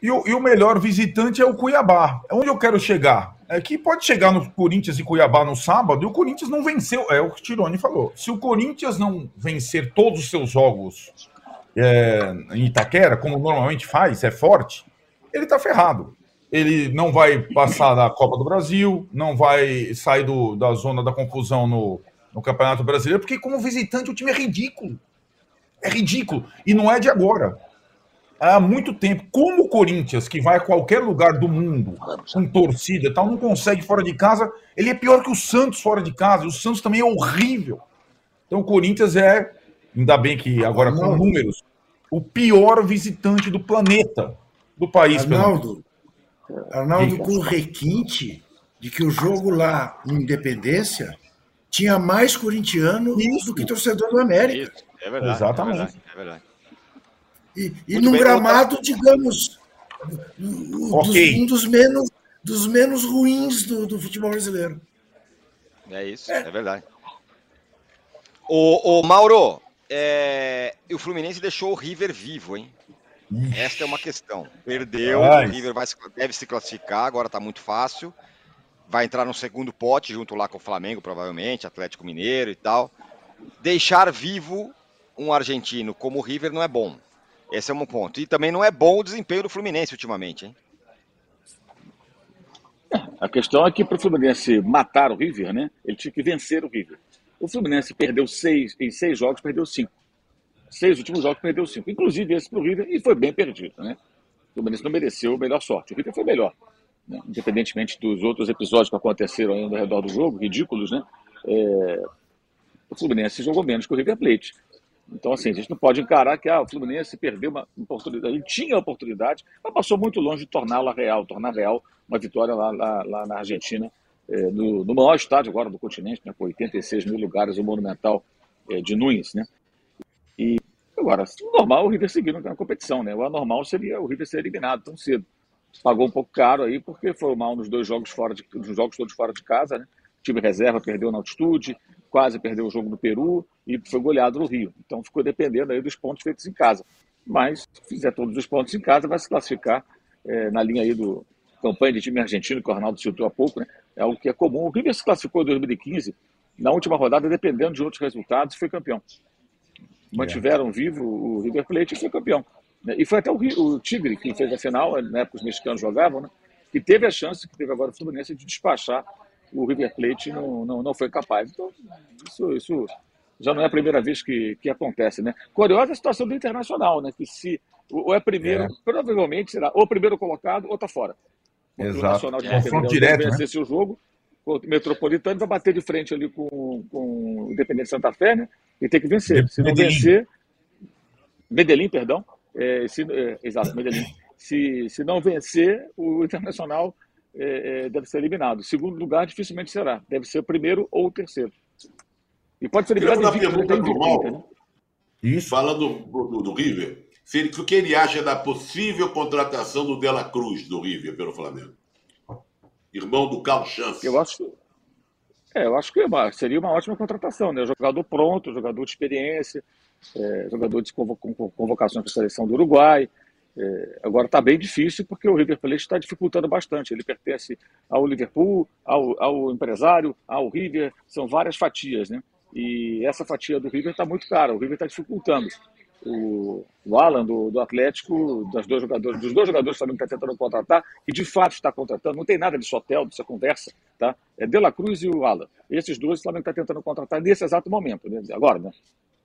E o, e o melhor visitante é o Cuiabá. É onde eu quero chegar. É que pode chegar no Corinthians e Cuiabá no sábado e o Corinthians não venceu. É o que o Tirone falou. Se o Corinthians não vencer todos os seus jogos é, em Itaquera, como normalmente faz, é forte, ele tá ferrado ele não vai passar da Copa do Brasil, não vai sair do, da zona da confusão no, no Campeonato Brasileiro, porque como visitante o time é ridículo. É ridículo. E não é de agora. Há muito tempo. Como o Corinthians, que vai a qualquer lugar do mundo, com torcida e tal, não consegue fora de casa, ele é pior que o Santos fora de casa. O Santos também é horrível. Então o Corinthians é, ainda bem que agora com números, o pior visitante do planeta, do país. Arnaldo, Arnaldo com o requinte de que o jogo lá em Independência tinha mais corintiano Isso. do que torcedor do América. Isso. É verdade. Exatamente. É verdade. É verdade. E, e num bem, gramado, outra... digamos, okay. dos, um dos menos, dos menos ruins do, do futebol brasileiro. É isso, é, é verdade. O, o Mauro, é, o Fluminense deixou o River vivo, hein? Esta é uma questão. Perdeu, Ai. o River vai, deve se classificar, agora está muito fácil. Vai entrar no segundo pote, junto lá com o Flamengo, provavelmente, Atlético Mineiro e tal. Deixar vivo um argentino como o River não é bom. Esse é um ponto. E também não é bom o desempenho do Fluminense ultimamente, hein? A questão é que para o Fluminense matar o River, né? Ele tinha que vencer o River. O Fluminense perdeu seis, em seis jogos, perdeu cinco. Seis últimos jogos, perdeu cinco. Inclusive esse para o River, e foi bem perdido, né? O Fluminense não mereceu melhor sorte. O River foi melhor. Né? Independentemente dos outros episódios que aconteceram aí ao redor do jogo, ridículos, né? É... O Fluminense jogou menos que o River Plate. Então, assim, a gente não pode encarar que ah, o Fluminense perdeu uma oportunidade. Ele tinha a oportunidade, mas passou muito longe de torná-la real, tornar real uma vitória lá, lá, lá na Argentina, é, no, no, maior estádio agora do continente, né, com 86 mil lugares, o Monumental é, de Nunes, né? Agora, normal o River seguir na competição, né? O anormal seria o River ser eliminado tão cedo. Pagou um pouco caro aí, porque foi mal nos dois jogos fora de, nos jogos todos fora de casa, né? O time reserva perdeu na altitude, quase perdeu o jogo no Peru e foi goleado no Rio. Então ficou dependendo aí dos pontos feitos em casa. Mas, se fizer todos os pontos em casa, vai se classificar é, na linha aí do campanha de time argentino, que o Arnaldo citou há pouco, né? É algo que é comum. O River se classificou em 2015, na última rodada, dependendo de outros resultados, foi campeão. Mantiveram vivo o River Plate e foi campeão. Né? E foi até o, o Tigre que fez a final, na época os mexicanos jogavam, né? que teve a chance, que teve agora o Fluminense, de despachar o River Plate não, não, não foi capaz. Então, isso, isso já não é a primeira vez que, que acontece, né? Curiosa a situação do Internacional, né? Que se ou é primeiro, é. provavelmente será ou primeiro colocado ou está fora. Porque Exato. O Nacional de é. Direto, vencer né? seu jogo, o Metropolitano vai bater de frente ali com, com o Independente Santa Fé, né? E tem que vencer. Se não vencer, Medellín, perdão, é, se, é, exato, Medellín. Se, se não vencer, o Internacional é, é, deve ser eliminado. Segundo lugar, dificilmente será. Deve ser o primeiro ou o terceiro. E pode ser eliminado em pergunta do Mauro, né? Isso. Falando do, do, do River, se o que ele acha da possível contratação do Dela Cruz do River pelo Flamengo? Irmão do Carlos Chance. Eu acho, é, eu acho que é seria uma ótima contratação, né? Jogador pronto, jogador de experiência, é, jogador de convocações para a seleção do Uruguai. É, agora está bem difícil porque o River Plate está dificultando bastante. Ele pertence ao Liverpool, ao, ao empresário, ao River, são várias fatias, né? E essa fatia do River está muito cara, o River está dificultando. O, o Alan do, do Atlético, das dois jogadores, dos dois jogadores que está tentando contratar, que de fato está contratando, não tem nada de sotel, dessa conversa, tá? É De La Cruz e o Alan. Esses dois o Flamengo está tentando contratar nesse exato momento, né? agora, né?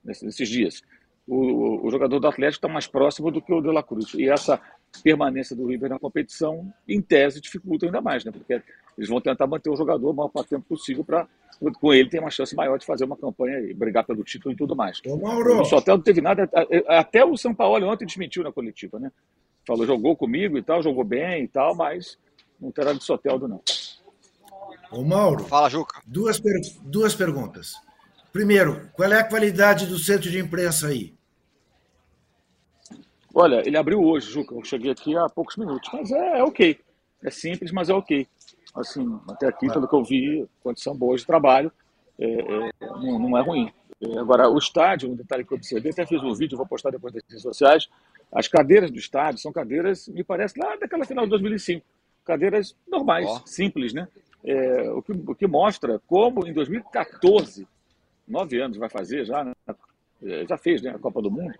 nesses dias o, o jogador do Atlético está mais próximo do que o de La Cruz. E essa permanência do River na competição, em tese, dificulta ainda mais, né? Porque eles vão tentar manter o jogador o maior tempo possível para com ele ter uma chance maior de fazer uma campanha e brigar pelo título e tudo mais. Ô, Mauro. O Sotel não teve nada, até o São Paulo ontem desmentiu na coletiva, né? Falou, jogou comigo e tal, jogou bem e tal, mas não terá de Soteldo, não. Ô, Mauro. Fala, Juca. Duas, per... duas perguntas. Primeiro, qual é a qualidade do centro de imprensa aí? Olha, ele abriu hoje, Juca. Eu cheguei aqui há poucos minutos, mas é, é ok. É simples, mas é ok. Assim, até aqui, pelo que eu vi, condição boa de trabalho, é, é, não, não, é ruim. É, agora, o estádio, um detalhe que eu observei, até fiz um vídeo, vou postar depois nas redes sociais. As cadeiras do estádio são cadeiras, me parece, lá daquela final de 2005. Cadeiras normais, oh. simples, né? É, o, que, o que mostra como em 2014, nove anos vai fazer já, né? É, já fez né, a Copa do Mundo,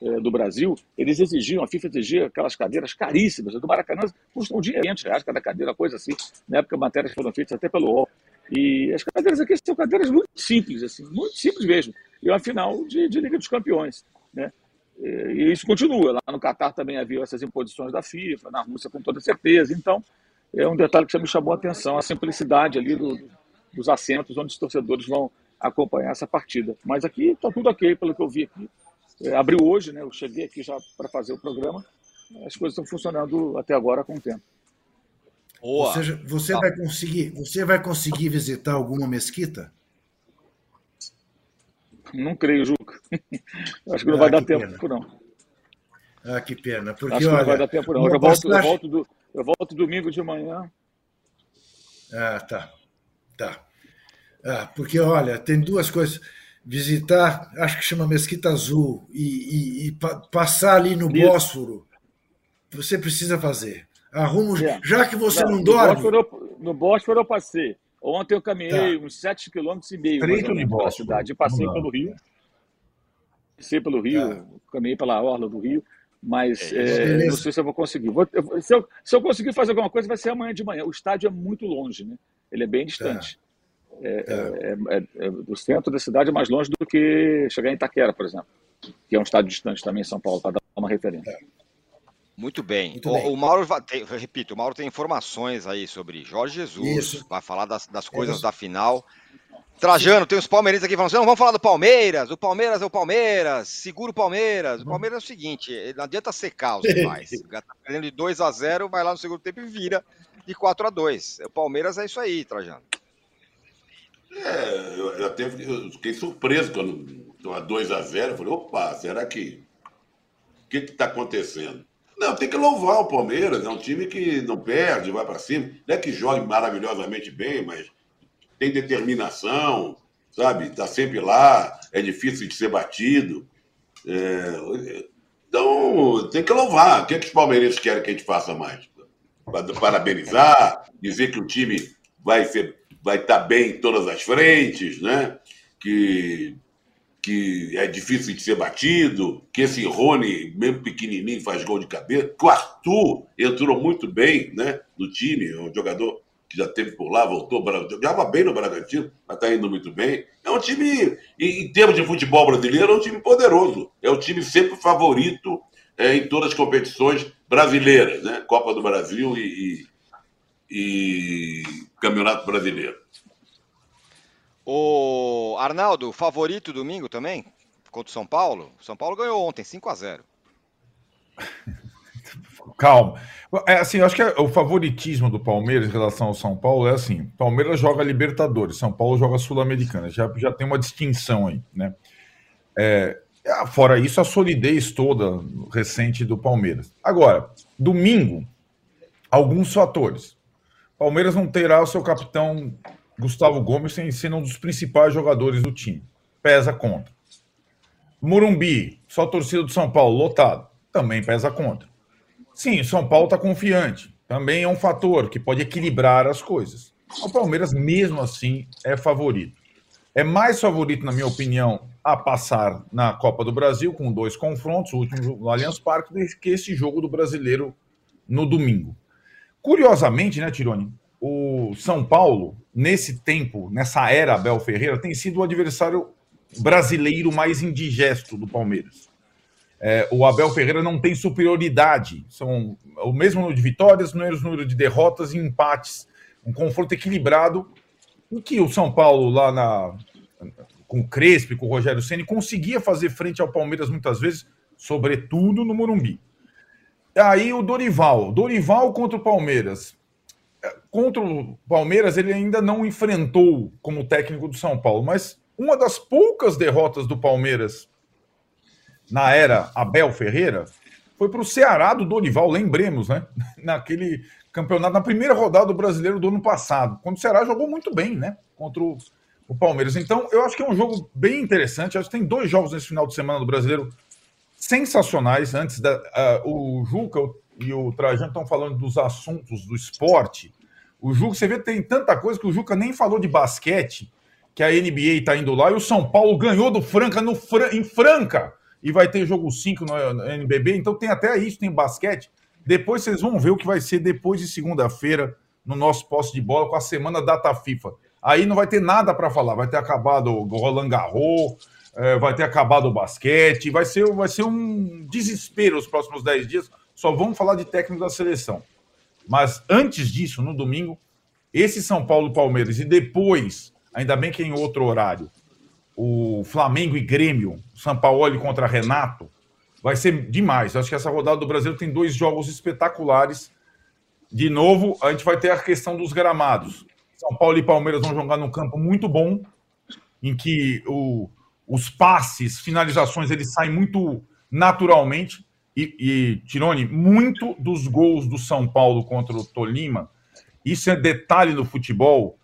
do Brasil, eles exigiam, a FIFA exigia aquelas cadeiras caríssimas. Do Maracanã custam um dia 500 reais cada cadeira, coisa assim. Na época, matérias foram feitas até pelo UOL. E as cadeiras aqui são cadeiras muito simples, assim, muito simples mesmo. E uma final de, de Liga dos Campeões. Né? E isso continua. Lá no Catar também havia essas imposições da FIFA, na Rússia com toda certeza. Então, é um detalhe que já me chamou a atenção, a simplicidade ali do, dos assentos onde os torcedores vão acompanhar essa partida. Mas aqui está tudo ok, pelo que eu vi aqui. É, abriu hoje, né? Eu cheguei aqui já para fazer o programa. As coisas estão funcionando até agora com o tempo. Boa. Você, você vai conseguir, você vai conseguir visitar alguma mesquita? Não creio, Juca. Acho que não ah, vai dar tempo, pena. não. Ah, que pena. Porque, Acho que olha, não vai dar tempo, não. Eu volto, eu, volto do, eu volto domingo de manhã. Ah, tá. Tá. Ah, porque, olha, tem duas coisas. Visitar, acho que chama Mesquita Azul, e, e, e pa, passar ali no Isso. Bósforo, você precisa fazer. Arruma, é. já que você não, não dorme. Bósforo, no Bósforo eu passei. Ontem eu caminhei tá. uns 7 km e meio pela cidade. Passei pelo Rio. Passei pelo Rio, tá. caminhei pela orla do Rio, mas é, é, não sei se eu vou conseguir. Vou, eu, se, eu, se eu conseguir fazer alguma coisa, vai ser amanhã de manhã. O estádio é muito longe, né? Ele é bem distante. Tá. É, tá. é, é, é, do centro da cidade é mais longe do que chegar em Itaquera, por exemplo, que é um estádio distante também em São Paulo, para dar uma referência. Muito bem. Muito o, bem. o, Mauro, tem, repito, o Mauro tem informações aí sobre Jorge Jesus, Isso. vai falar das, das coisas Isso. da final. Trajano, tem os palmeirenses aqui falando assim, não, vamos falar do Palmeiras, o Palmeiras é o Palmeiras, segura o Palmeiras. O Palmeiras é o seguinte, não adianta secar os demais. tá perdendo de 2 a 0 vai lá no segundo tempo e vira de 4 a 2 O Palmeiras é isso aí, Trajano. É, eu, até eu fiquei surpreso quando a 2 a 0 falei, opa, será que... O que está acontecendo? Não, tem que louvar o Palmeiras. É um time que não perde, vai para cima. Não é que jogue maravilhosamente bem, mas tem determinação, sabe? Está sempre lá, é difícil de ser batido. É... Então, tem que louvar. O que, é que os palmeirenses querem que a gente faça mais? Parabenizar, dizer que o time vai, ser, vai estar tá bem em todas as frentes, né? que que é difícil de ser batido, que esse Rony, mesmo pequenininho, faz gol de cabeça, que o Arthur entrou muito bem né, no time, um jogador que já teve por lá, voltou, jogava bem no Bragantino, mas está indo muito bem. É um time, em, termos de futebol brasileiro, é um time poderoso. É o time sempre favorito é, em todas as competições brasileiras, né? Copa do Brasil e, e, e Campeonato Brasileiro. O Arnaldo, favorito domingo também? Contra o São Paulo? São Paulo ganhou ontem, 5 a 0 Calma. É assim, eu acho que é, o favoritismo do Palmeiras em relação ao São Paulo é assim: Palmeiras joga Libertadores, São Paulo joga Sul-Americana. Já, já tem uma distinção aí, né? É, fora isso, a solidez toda recente do Palmeiras. Agora, domingo, alguns fatores. Palmeiras não terá o seu capitão Gustavo Gomes tem sido um dos principais jogadores do time. Pesa contra. Morumbi, só torcida do São Paulo, lotado. Também pesa contra. Sim, São Paulo está confiante. Também é um fator que pode equilibrar as coisas. O Palmeiras, mesmo assim, é favorito. É mais favorito, na minha opinião, a passar na Copa do Brasil, com dois confrontos, o último no Allianz Parque, do que esse jogo do brasileiro no domingo. Curiosamente, né, Tironi? o São Paulo, nesse tempo, nessa era Abel Ferreira, tem sido o adversário brasileiro mais indigesto do Palmeiras. É, o Abel Ferreira não tem superioridade. São o mesmo número de vitórias, o mesmo número de derrotas e empates. Um confronto equilibrado em que o São Paulo, lá na, com o Crespo, com o Rogério Ceni conseguia fazer frente ao Palmeiras muitas vezes, sobretudo no Morumbi. Aí o Dorival. Dorival contra o Palmeiras contra o Palmeiras, ele ainda não enfrentou como técnico do São Paulo, mas uma das poucas derrotas do Palmeiras na era Abel Ferreira foi para o Ceará do Dorival, lembremos, né? Naquele campeonato, na primeira rodada do brasileiro do ano passado, quando o Ceará jogou muito bem, né? Contra o Palmeiras. Então, eu acho que é um jogo bem interessante. Acho que tem dois jogos nesse final de semana do brasileiro sensacionais. Antes da. Uh, o Juca e o Trajano estão falando dos assuntos do esporte. O Juca, você vê, tem tanta coisa que o Juca nem falou de basquete, que a NBA está indo lá, e o São Paulo ganhou do Franca no em Franca, e vai ter jogo 5 no NBB, então tem até isso, tem basquete. Depois vocês vão ver o que vai ser depois de segunda-feira, no nosso poste de bola, com a semana data FIFA. aí não vai ter nada para falar. Vai ter acabado o Roland Garros, é, vai ter acabado o basquete, vai ser, vai ser um desespero os próximos 10 dias. Só vamos falar de técnico da seleção. Mas antes disso, no domingo, esse São Paulo Palmeiras e depois, ainda bem que em outro horário, o Flamengo e Grêmio, São Paulo contra Renato, vai ser demais. Acho que essa rodada do Brasil tem dois jogos espetaculares. De novo, a gente vai ter a questão dos gramados. São Paulo e Palmeiras vão jogar num campo muito bom, em que o, os passes, finalizações, eles saem muito naturalmente. E, e, Tirone, muito dos gols do São Paulo contra o Tolima, isso é detalhe no futebol.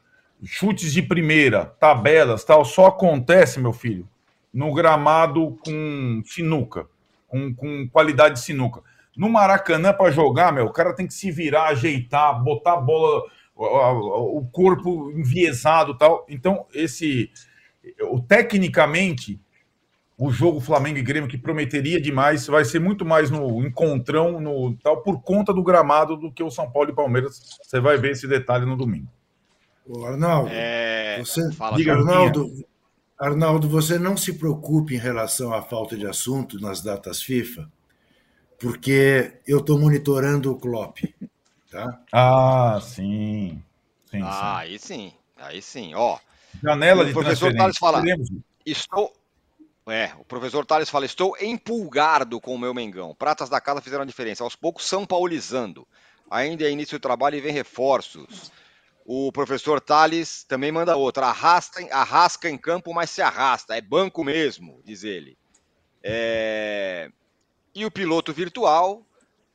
Chutes de primeira, tabelas, tal, só acontece, meu filho, no gramado com sinuca, com, com qualidade de sinuca. No Maracanã, para jogar, meu, o cara tem que se virar, ajeitar, botar a bola, o, o corpo enviesado tal. Então, esse. O, tecnicamente, o jogo Flamengo e Grêmio, que prometeria demais, vai ser muito mais no encontrão, no tal, por conta do gramado do que o São Paulo e Palmeiras. Você vai ver esse detalhe no domingo. O Arnaldo, é... você... Fala, Diga, Arnaldo, Arnaldo, você não se preocupe em relação à falta de assunto nas datas FIFA, porque eu estou monitorando o Klopp. Tá? Ah, sim. sim ah, sim. aí sim. Aí sim. Ó, Janela de o professor Thales fala, estou, é, o professor Thales fala: estou empolgado com o meu Mengão. Pratas da casa fizeram a diferença. Aos poucos, São Paulizando. Ainda é início do trabalho e vem reforços. O professor Thales também manda outra. Arrasta, arrasca em campo, mas se arrasta. É banco mesmo, diz ele. É... E o piloto virtual,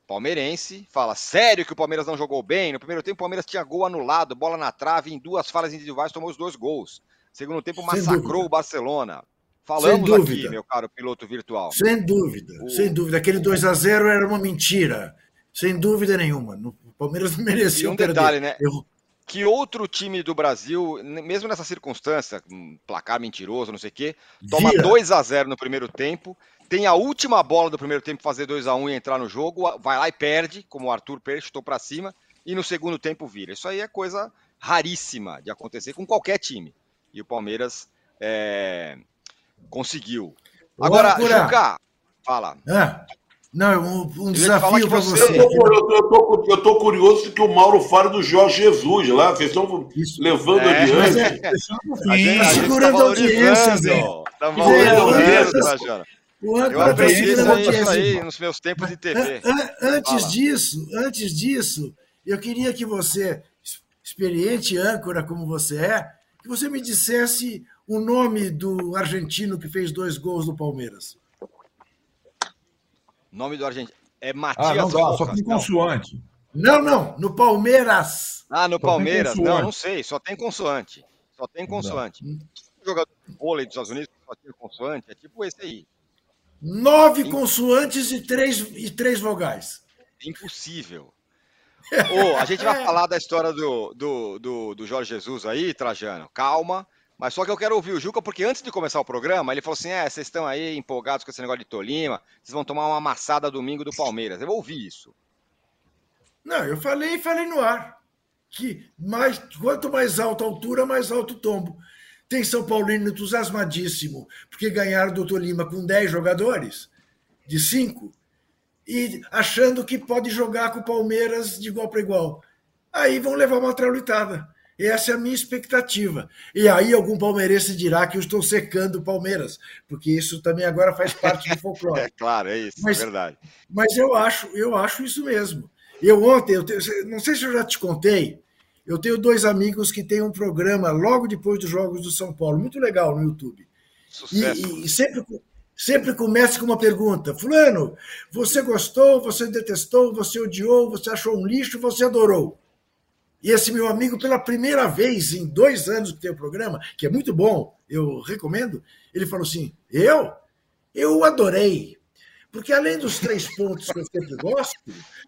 palmeirense, fala: sério que o Palmeiras não jogou bem? No primeiro tempo, o Palmeiras tinha gol anulado, bola na trave, em duas falhas individuais, tomou os dois gols. Segundo tempo, massacrou o Barcelona. Falamos aqui, meu caro piloto virtual. Sem dúvida, o... sem dúvida. Aquele 2 a 0 era uma mentira. Sem dúvida nenhuma. O Palmeiras mereceu e um perder. detalhe, né? Eu... Que outro time do Brasil, mesmo nessa circunstância, um placar mentiroso, não sei o quê, toma Vira. 2 a 0 no primeiro tempo, tem a última bola do primeiro tempo fazer 2 a 1 e entrar no jogo, vai lá e perde, como o Arthur Pérez chutou para cima, e no segundo tempo vira. Isso aí é coisa raríssima de acontecer com qualquer time. E o Palmeiras é, Conseguiu. Agora, Juca, fala. É. Não, um, um desafio para você. você. Eu, tô, eu, tô, eu tô curioso que o Mauro fale do Jorge Jesus lá. Vocês estão Isso. levando é, adiante. É, está segurando a audiência, Zé. Está audiência, Trajano. Eu aprendi isso aí nos meus tempos de TV. Antes Fala. disso, antes disso, eu queria que você, experiente âncora como você é, que você me dissesse o nome do argentino que fez dois gols no Palmeiras? Nome do argentino. É Matias ah, não dá, só tem consoante. Não, não, no Palmeiras. Ah, no só Palmeiras? Não, não sei, só tem consoante. Só tem consoante. Não. jogador de vôlei dos Estados Unidos só tem consoante, é tipo esse aí. Nove consoantes e três, e três vogais. Impossível. oh, a gente vai falar da história do, do, do, do Jorge Jesus aí, Trajano. Calma. Mas só que eu quero ouvir o Juca, porque antes de começar o programa, ele falou assim: é, vocês estão aí empolgados com esse negócio de Tolima, vocês vão tomar uma amassada domingo do Palmeiras. Eu ouvi isso. Não, eu falei e falei no ar. Que mais, quanto mais alta a altura, mais alto o tombo. Tem São Paulino entusiasmadíssimo, porque ganharam do Tolima com 10 jogadores, de 5, e achando que pode jogar com o Palmeiras de igual para igual. Aí vão levar uma traulitada. Essa é a minha expectativa. E aí algum palmeirense dirá que eu estou secando o Palmeiras, porque isso também agora faz parte do folclore. É claro, é isso, mas, é verdade. Mas eu acho, eu acho isso mesmo. Eu ontem, eu tenho, não sei se eu já te contei, eu tenho dois amigos que têm um programa logo depois dos Jogos do São Paulo, muito legal no YouTube. Sucesso. E, e sempre, sempre começa com uma pergunta: Fulano, você gostou, você detestou, você odiou, você achou um lixo, você adorou? E esse meu amigo, pela primeira vez em dois anos que tem o programa, que é muito bom, eu recomendo, ele falou assim: Eu? Eu adorei. Porque além dos três pontos que eu sempre gosto,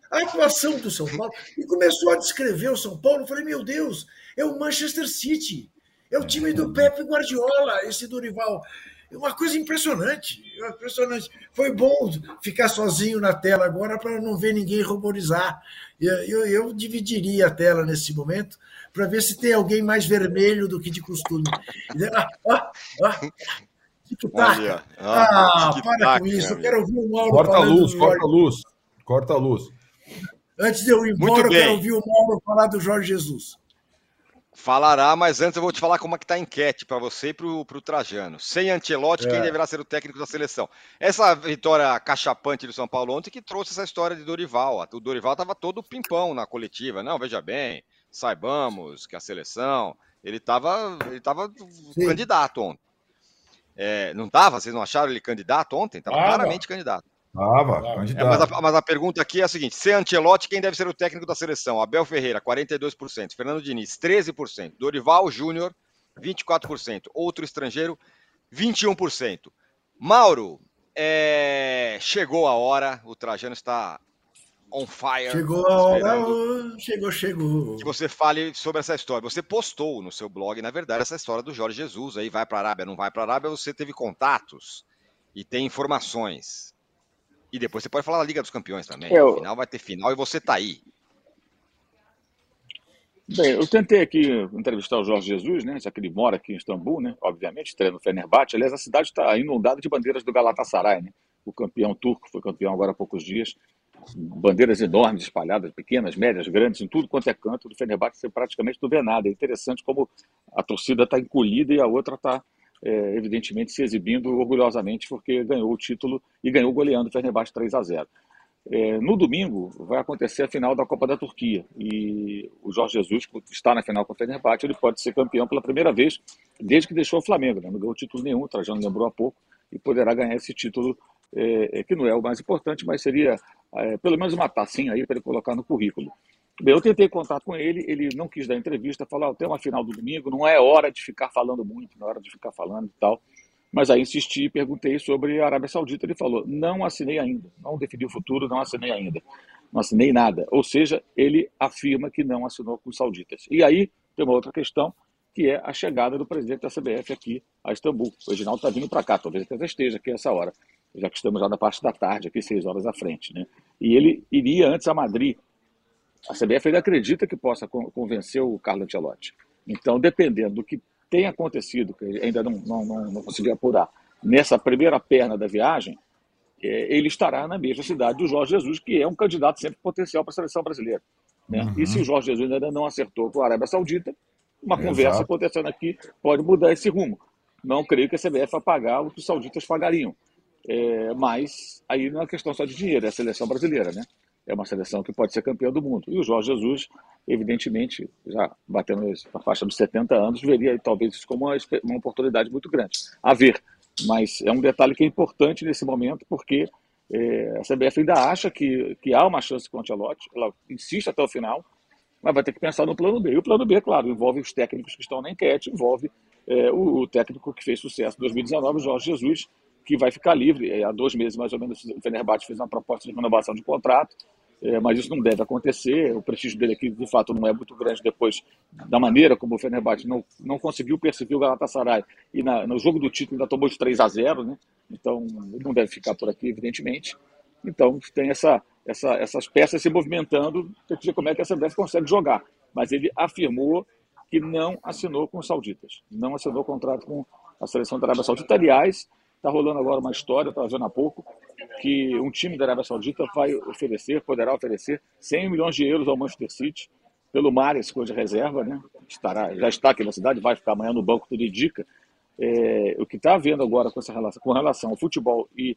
a atuação do São Paulo, e começou a descrever o São Paulo, eu falei: Meu Deus, é o Manchester City, é o time do Pepe Guardiola, esse Dorival. uma coisa impressionante, impressionante. Foi bom ficar sozinho na tela agora para não ver ninguém ruborizar. Eu, eu, dividiria a tela nesse momento para ver se tem alguém mais vermelho do que de costume. Ah, ah, ah. Tic-tac. Ah, ah para com isso. Eu quero ouvir o Mauro Corta a luz, corta a luz. Corta a luz. Antes de eu ir embora, eu quero ouvir o Mauro falar do Jorge Jesus. Falará, mas antes eu vou te falar como é que está a enquete para você e para o Trajano. Sem Antelote, é. quem deverá ser o técnico da seleção? Essa vitória cachapante do São Paulo ontem que trouxe essa história de Dorival. O Dorival estava todo pimpão na coletiva. Não, veja bem, saibamos que a seleção... Ele estava ele tava candidato ontem. É, não estava? Vocês não acharam ele candidato ontem? Estava ah, claramente não. candidato. Tava, é, mas, a, mas, a, pergunta aqui é a seguinte: se Ancelotti, quem deve ser o técnico da seleção? Abel Ferreira, 42%. Fernando Diniz, 13%. Dorival Júnior, 24%. Outro estrangeiro, 21%. Mauro, é... chegou a hora, o Trajano está on fire. Chegou a hora, chegou, chegou. Que você fale sobre essa história. Você postou no seu blog, na verdade, essa história do Jorge Jesus. Aí vai para a Arábia, não vai para a Arábia, você teve contatos e tem informações. E depois você pode falar da Liga dos Campeões também. Eu... final vai ter final e você tá aí. Bem, eu tentei aqui entrevistar o Jorge Jesus, né? Já que ele mora aqui em Istambul, né? Obviamente, treina no Fenerbahçe. Aliás, a cidade está inundada de bandeiras do Galatasaray, né? O campeão turco foi campeão agora há poucos dias. Bandeiras enormes espalhadas, pequenas, médias, grandes, em tudo quanto é canto do Fenerbahçe, você praticamente não vê nada. É interessante como a torcida está encolhida e a outra está é, evidentemente se exibindo orgulhosamente porque ganhou o título e ganhou goleando o Fenerbahçe 3 a 0. É, no domingo vai acontecer a final da Copa da Turquia e o Jorge Jesus está na final com o Fenerbahçe, ele pode ser campeão pela primeira vez desde que deixou o Flamengo, né? não ganhou título nenhum, o Trajano lembrou há pouco, e poderá ganhar esse título é, é que não é o mais importante, mas seria é, pelo menos uma tacinha aí para ele colocar no currículo. Bem, eu tentei contato com ele, ele não quis dar entrevista, falou, oh, tem uma final do domingo, não é hora de ficar falando muito, não é hora de ficar falando e tal. Mas aí insisti e perguntei sobre a Arábia Saudita, ele falou, não assinei ainda, não defini o futuro, não assinei ainda, não assinei nada. Ou seja, ele afirma que não assinou com os sauditas. E aí tem uma outra questão, que é a chegada do presidente da CBF aqui a Istambul. O Reginaldo está vindo para cá, talvez até esteja aqui essa hora, já que estamos já na parte da tarde, aqui seis horas à frente. Né? E ele iria antes a Madrid a CBF ainda acredita que possa convencer o Carlo Ancelotti. Então, dependendo do que tem acontecido, que ainda não, não, não, não consegui apurar, nessa primeira perna da viagem, é, ele estará na mesma cidade do Jorge Jesus, que é um candidato sempre potencial para a seleção brasileira. Né? Uhum. E se o Jorge Jesus ainda não acertou com a Arábia Saudita, uma Exato. conversa acontecendo aqui pode mudar esse rumo. Não creio que a CBF vai pagar o que os sauditas pagariam. É, mas aí não é questão só de dinheiro, é a seleção brasileira, né? É uma seleção que pode ser campeã do mundo. E o Jorge Jesus, evidentemente, já batendo a faixa dos 70 anos, veria talvez isso como uma, uma oportunidade muito grande. A ver, mas é um detalhe que é importante nesse momento, porque é, a CBF ainda acha que, que há uma chance com o Ancelotti, ela insiste até o final, mas vai ter que pensar no plano B. E o plano B, claro, envolve os técnicos que estão na enquete, envolve é, o, o, técnico que fez sucesso em 2019, o Jorge Jesus, que vai ficar livre. É, há dois meses, mais ou menos, o Fenerbahçe fez uma proposta de renovação de contrato, é, mas isso não deve acontecer. O prestígio dele aqui, de fato, não é muito grande depois da maneira como o Fenerbahçe não, não conseguiu perseguir o Galatasaray e na, no jogo do título ainda tomou de 3 a 0, né? Então, ele não deve ficar por aqui, evidentemente. Então, tem essa, essa, essas peças se movimentando, tem que ver como é que a CBF consegue jogar. Mas ele afirmou que não assinou com os sauditas, não assinou contrato com a seleção da Arábia Saudita. Aliás, Está rolando agora uma história, estava vendo há pouco, que um time da Arábia Saudita vai oferecer, poderá oferecer 100 milhões de euros ao Manchester City pelo Mares, hoje é reserva, né? Estará, já está aqui na cidade, vai ficar amanhã no banco, tudo indica. É, o que está havendo agora com, essa relação, com relação ao futebol e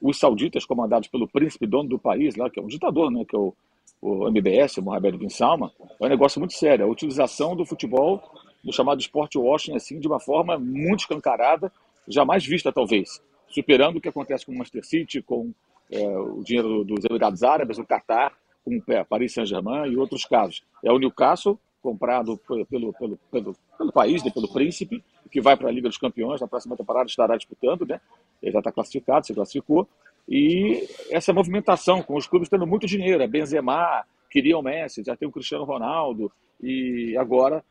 os sauditas, comandados pelo príncipe dono do país, lá, que é um ditador, né? Que é o, o MBS, o Mohamed bin Salman, é um negócio muito sério. A utilização do futebol, do chamado esporte washing, assim, de uma forma muito escancarada, jamais vista, talvez, superando o que acontece com o Manchester City, com é, o dinheiro dos Emirados Árabes, o Qatar, com o Paris Saint-Germain e outros casos. É o Newcastle, comprado pelo, pelo, pelo, pelo, pelo país, né, pelo príncipe, que vai para a Liga dos Campeões, na próxima temporada estará disputando, né? ele já está classificado, se classificou, e essa movimentação com os clubes tendo muito dinheiro, é Benzema, queria o Messi, já tem o Cristiano Ronaldo, e agora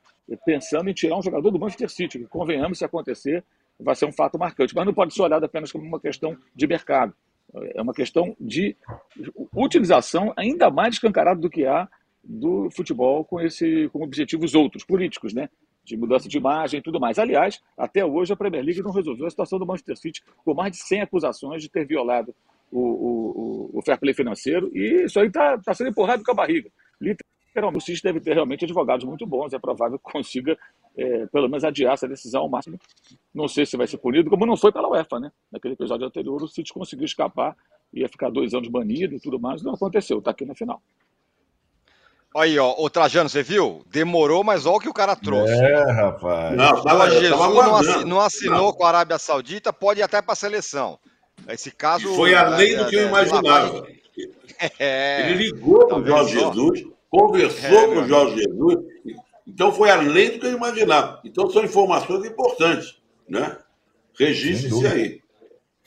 pensando em tirar um jogador do Manchester City, que convenhamos se acontecer, vai ser um fato marcante. Mas não pode ser olhado apenas como uma questão de mercado. É uma questão de utilização ainda mais escancarada do que há do futebol com, esse, com objetivos outros, políticos, né? de mudança de imagem e tudo mais. Aliás, até hoje a Premier League não resolveu a situação do Manchester City com mais de 100 acusações de ter violado o, o, o fair play financeiro e isso aí está tá sendo empurrado com a barriga. Literalmente, o City deve ter realmente advogados muito bons, é provável que consiga é, pelo menos adiar essa decisão ao máximo. Não sei se vai ser punido, como não foi pela UEFA, né? Naquele episódio anterior, o City conseguiu escapar, ia ficar dois anos banido e tudo mais, não aconteceu, está aqui na final. Aí, ó, o Trajano, você viu? Demorou, mas olha o que o cara trouxe. É, rapaz. Não, tava, Jesus não, assinou, não assinou não. com a Arábia Saudita, pode ir até para a seleção. Esse caso. Foi além do que eu imaginava. É, Ele ligou para o Jorge Jesus, conversou é, com o Jorge Jesus, então foi além do que eu imaginava. Então são informações importantes, né? Registre-se aí.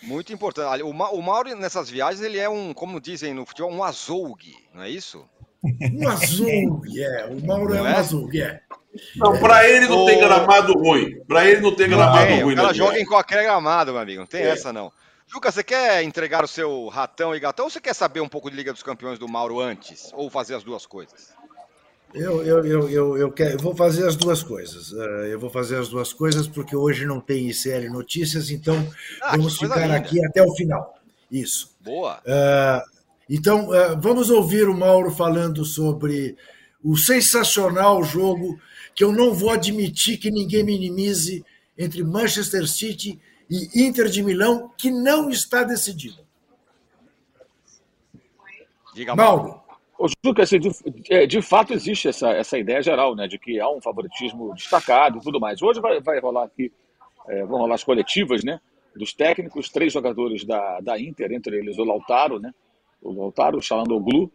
Muito importante. O Mauro, nessas viagens, ele é um, como dizem no futebol, um azougue, não é isso? Um azougue, é. O Mauro é, é um azougue, é. Não, para ele não o... tem gramado ruim. Para ele não tem gramado não, ruim. O cara joga em qualquer gramado, meu amigo. Não tem é. essa, não. Juca, você quer entregar o seu ratão e gatão ou você quer saber um pouco de Liga dos Campeões do Mauro antes? Ou fazer as duas coisas? Eu, eu, eu, eu, eu, quero, eu vou fazer as duas coisas. Uh, eu vou fazer as duas coisas porque hoje não tem ICL Notícias, então ah, vamos ficar aqui até o final. Isso. Boa. Uh, então, uh, vamos ouvir o Mauro falando sobre o sensacional jogo que eu não vou admitir que ninguém minimize entre Manchester City e Inter de Milão, que não está decidido. Diga, Mauro. O Juca, assim, de, é, de, fato existe essa, essa ideia geral, né, de que há um favoritismo destacado e tudo mais. Hoje vai, vai rolar aqui, é, vão rolar as coletivas, né, dos técnicos, três jogadores da, da Inter, entre eles o Lautaro, né, o Lautaro, o Chalandoglu,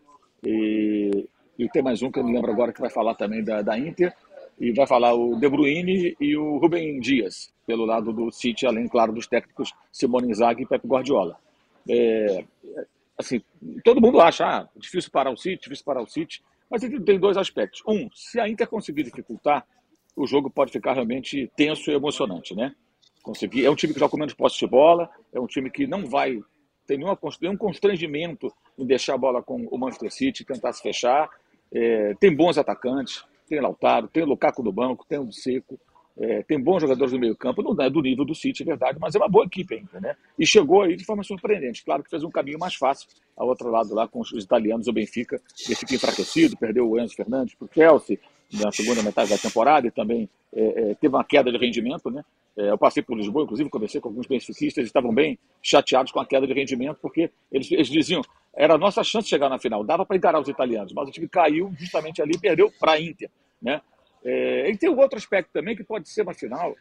e, e tem mais um que eu não lembro agora que vai falar também da, da Inter, e vai falar o De Bruyne e o Rubem Dias, pelo lado do City, além, claro, dos técnicos Simone Inzaghi e Pep Guardiola. É, assim, todo mundo acha, ah, difícil parar o City, difícil parar o City, mas ele tem dois aspectos. Um, se a Inter conseguir dificultar, o jogo pode ficar realmente tenso e emocionante, né? Conseguir, é um time que joga com menos posse de bola, é um time que não vai ter nenhuma, nenhum constrangimento em deixar a bola com o Manchester City, tentar se fechar. É, tem bons atacantes, tem Lautaro, tem o Lukaku do banco, tem o Seco, é, tem bons jogadores no meio campo, não é do nível do City, é verdade, mas é uma boa equipe ainda, né? E chegou aí de forma surpreendente. Claro que fez um caminho mais fácil ao outro lado lá com os italianos, o Benfica, que fica enfraquecido, perdeu o Enzo Fernandes para o Chelsea na segunda metade da temporada e também é, é, teve uma queda de rendimento, né? É, eu passei por Lisboa, inclusive conversei com alguns benfiquistas, eles estavam bem chateados com a queda de rendimento, porque eles, eles diziam era a nossa chance de chegar na final, dava para encarar os italianos, mas o time caiu justamente ali e perdeu para a Inter, né? É, e tem um outro aspecto também que pode ser uma final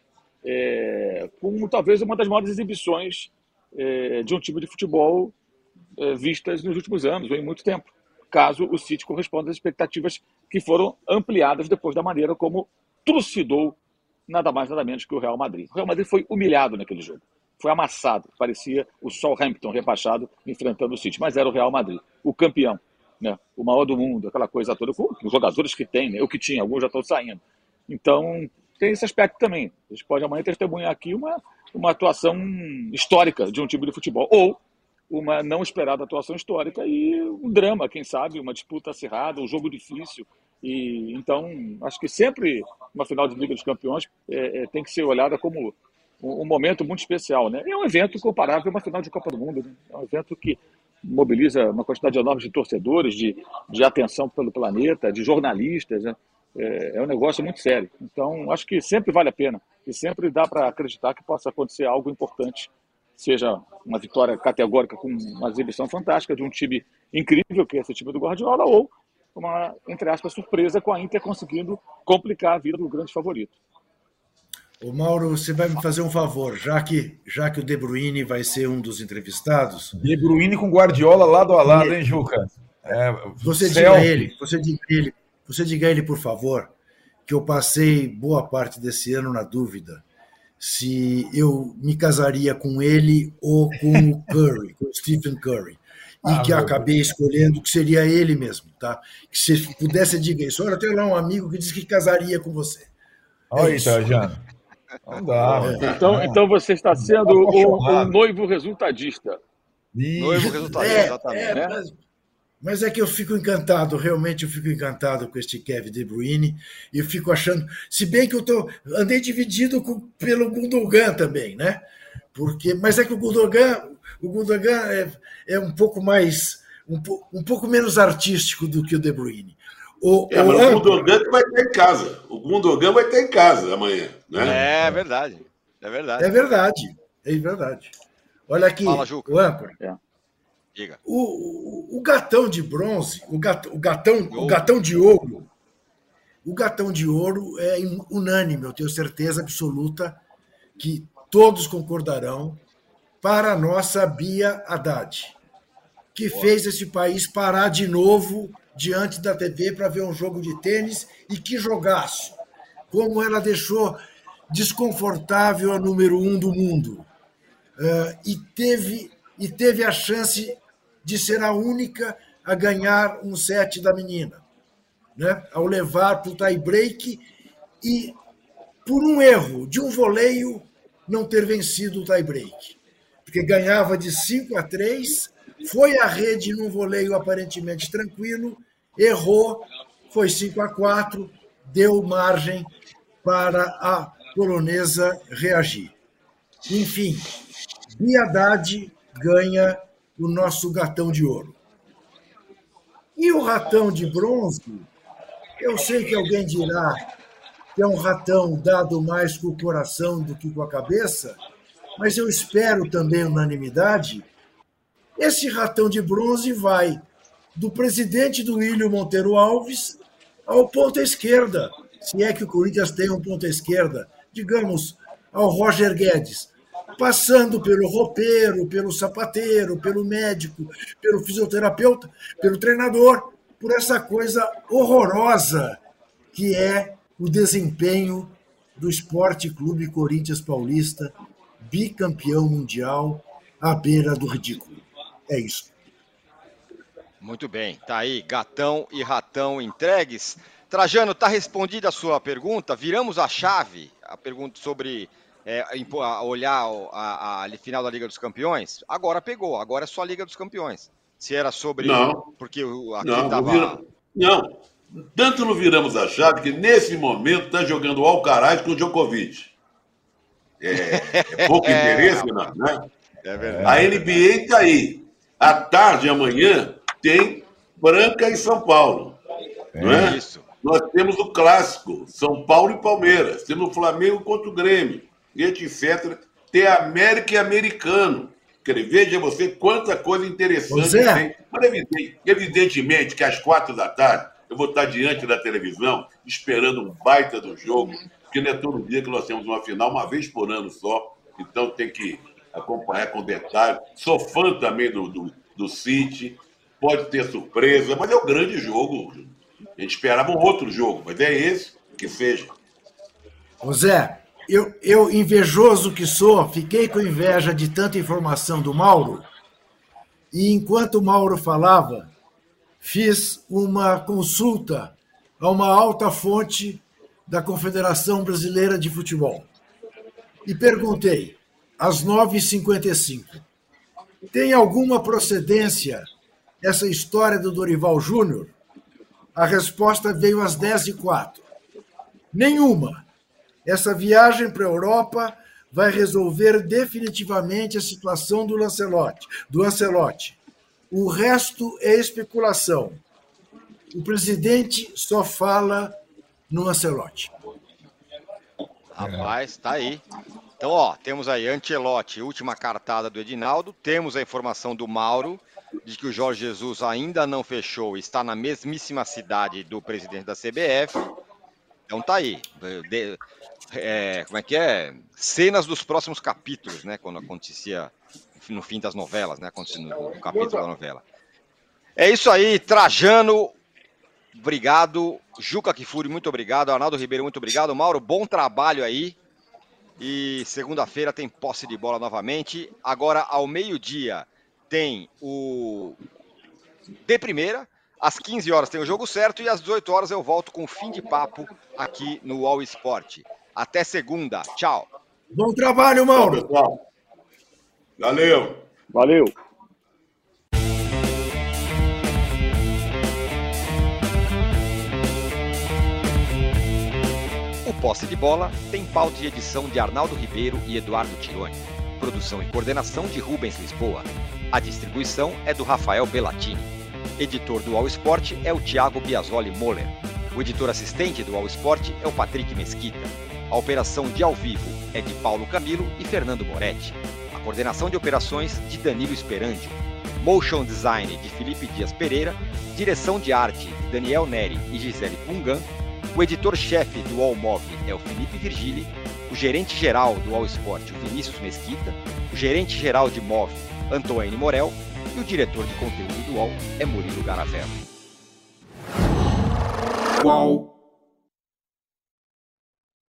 é, talvez uma das maiores exibições é, de um time de futebol é, vistas nos últimos anos, ou em muito tempo, caso o City corresponda às expectativas que foram ampliadas depois da maneira como trucidou nada mais nada menos que o Real Madrid. O Real Madrid foi humilhado naquele jogo, foi amassado, parecia o Southampton rebaixado enfrentando o City, mas era o Real Madrid, o campeão né? o maior do mundo, aquela coisa toda, com os jogadores que tem, né? o que tinha, alguns já estão saindo. Então, tem esse aspecto também. A gente pode amanhã testemunhar aqui uma, uma atuação histórica de um time de futebol, ou uma não esperada atuação histórica e um drama, quem sabe, uma disputa acirrada, um jogo difícil. E então, acho que sempre uma final de Liga dos Campeões é, é, tem que ser olhada como um, um, momento muito especial, né? É um evento comparável a uma final de Copa do Mundo, né? é um evento que mobiliza uma quantidade enorme de torcedores, de, de atenção pelo planeta, de jornalistas. Né? É, é, um negócio muito sério. Então, acho que sempre vale a pena e sempre dá para acreditar que possa acontecer algo importante, seja uma vitória categórica com uma exibição fantástica de um time incrível, que é esse time do Guardiola, ou uma, entre aspas, surpresa com a Inter conseguindo complicar a vida do grande favorito. O Mauro, você vai me fazer um favor, já que, já que o De Bruyne vai ser um dos entrevistados. De Bruyne com Guardiola lado a lado, hein, Juca? É, você céu. diga a ele, você diga a ele, você diga ele, por favor, que eu passei boa parte desse ano na dúvida se eu me casaria com ele ou com o Curry, com o Stephen Curry. E ah, que acabei escolhendo que seria ele mesmo, tá? Que se pudesse, diga isso. Olha, eu tenho lá um amigo que disse que casaria com você. Olha é aí, Trajano. Não dá. Então, então você está sendo um, noivo resultadista. Noivo resultadista, É, exatamente. é, né? mas, mas é que eu fico encantado, realmente eu fico encantado com este Kevin De Bruyne. E eu fico achando, se bem que eu tô, andei dividido com- pelo Gundogan também, né? Porque, mas é que o Gundogan, o Gundogan é, é um pouco mais, um, um pouco menos artístico do que o De Bruyne. O, É, o mas o Gundogan que vai estar em casa. O Gundogan vai estar em casa amanhã. Né? É verdade. É verdade. é verdade, é verdade. Olha aqui, Fala, Juca. o Âncora. Diga. O, o, o gatão de bronze, o, gat, o, gatão, o gatão de ouro, o gatão de ouro é unânime, eu tenho certeza absoluta que todos concordarão para a nossa Bia Haddad, que fez esse país parar de novo diante da TV para ver um jogo de tênis e que jogaço! Como ela deixou desconfortável a número um do mundo. Ah, e, teve, e teve a chance de ser a única a ganhar um set da menina, né? ao levar para o tie-break e, por um erro de um voleio, não ter vencido o tie-break. Porque ganhava de 5 a 3, foi à rede num voleio aparentemente tranquilo, errou, foi 5 a 4, deu margem para a polonesa reagir. Enfim, Bia Haddad ganha o nosso gatão de ouro. E o ratão de bronze, eu sei que alguém dirá que é um ratão dado mais com o coração do que com a cabeça, mas eu espero também unanimidade. Esse ratão de bronze vai do presidente do Ilho Monteiro Alves ao ponta esquerda, se é que o Corinthians tem um ponta esquerda, digamos, ao Roger Guedes, passando pelo roupeiro, pelo sapateiro, pelo médico, pelo fisioterapeuta, pelo treinador, por essa coisa horrorosa que é o desempenho do Esporte Clube Corinthians Paulista, bicampeão mundial, à beira do ridículo. É isso. Muito bem, tá aí, gatão e ratão entregues. Trajano, tá respondida a sua pergunta? Viramos a chave, a pergunta sobre é, a olhar o- a, a final da Liga dos Campeões. Agora pegou, agora é só a Liga dos Campeões. Se era sobre. Não. Porque aqui Não, não, tava. vira- não. Tanto não viramos a chave que nesse momento está jogando o Alcaraz com o Djokovic. É, é pouco É, interesse, não, né? É verdade. A NBA está aí. À tarde, amanhã, tem Branca e São Paulo. Não é? Isso. Nós temos o clássico, São Paulo e Palmeiras. Temos o Flamengo contra o Grêmio, e etc. Tem América e Americano. Quer dizer, veja você quanta coisa interessante é. tem. Mas evidente- evidentemente que às quatro da tarde eu vou estar diante da televisão esperando um baita do jogo, porque não é todo dia que nós temos uma final, uma vez por ano só. Então tem que acompanhar com detalhe. Sou fã também do, do, do City. Pode ter surpresa, mas é o grande jogo. A gente esperava um outro jogo, mas é esse que seja. Zé, eu, eu, invejoso que sou, fiquei com inveja de tanta informação do Mauro, e enquanto o Mauro falava, fiz uma consulta a uma alta fonte da Confederação Brasileira de Futebol. E perguntei, às 9h55, tem alguma procedência essa história do Dorival Júnior? A resposta veio às 10h04. Nenhuma. Essa viagem para a Europa vai resolver definitivamente a situação do Lancelotti, do Ancelotti. O resto é especulação. O presidente só fala no Ancelotti. Rapaz, tá aí. Então, ó, temos aí Ancelotti, última cartada do Edinaldo. Temos a informação do Mauro de que o Jorge Jesus ainda não fechou, está na mesmíssima cidade do presidente da CBF. Então tá aí. De- é, como é que é? Cenas dos próximos capítulos, né? Quando acontecia no fim das novelas, né? Acontecia no, no capítulo da novela. É isso aí, Trajano. Obrigado. Juca Kifuri, muito obrigado. Arnaldo Ribeiro, muito obrigado. Mauro, bom trabalho aí. E segunda-feira tem posse de bola novamente. Agora, ao meio-dia, tem o de primeira. Às 15 horas tem o jogo certo e às 18 horas eu volto com o fim de papo aqui no All Sport. Até segunda. Tchau. Bom trabalho, Mauro. Tchau, Valeu. Valeu. O Posse de Bola tem pauta e edição de Arnaldo Ribeiro e Eduardo Tironi. Produção e coordenação de Rubens Lisboa. A distribuição é do Rafael Bellatini. Editor do All Sport é o Thiago Biasoli Moller. O editor assistente do All Sport é o Patrick Mesquita. A operação de ao vivo é de Paulo Camilo e Fernando Moretti. A coordenação de operações de Danilo Esperandio. Motion Design de Felipe Dias Pereira. Direção de arte de Daniel Neri e Gisele Pungan. O editor-chefe do All Move é o Felipe Virgili. O gerente-geral do All Sport, o Vinícius Mesquita. O gerente-geral de Move, Antoine Morel. E o diretor de conteúdo do UOL é Murilo Garavello. Qual?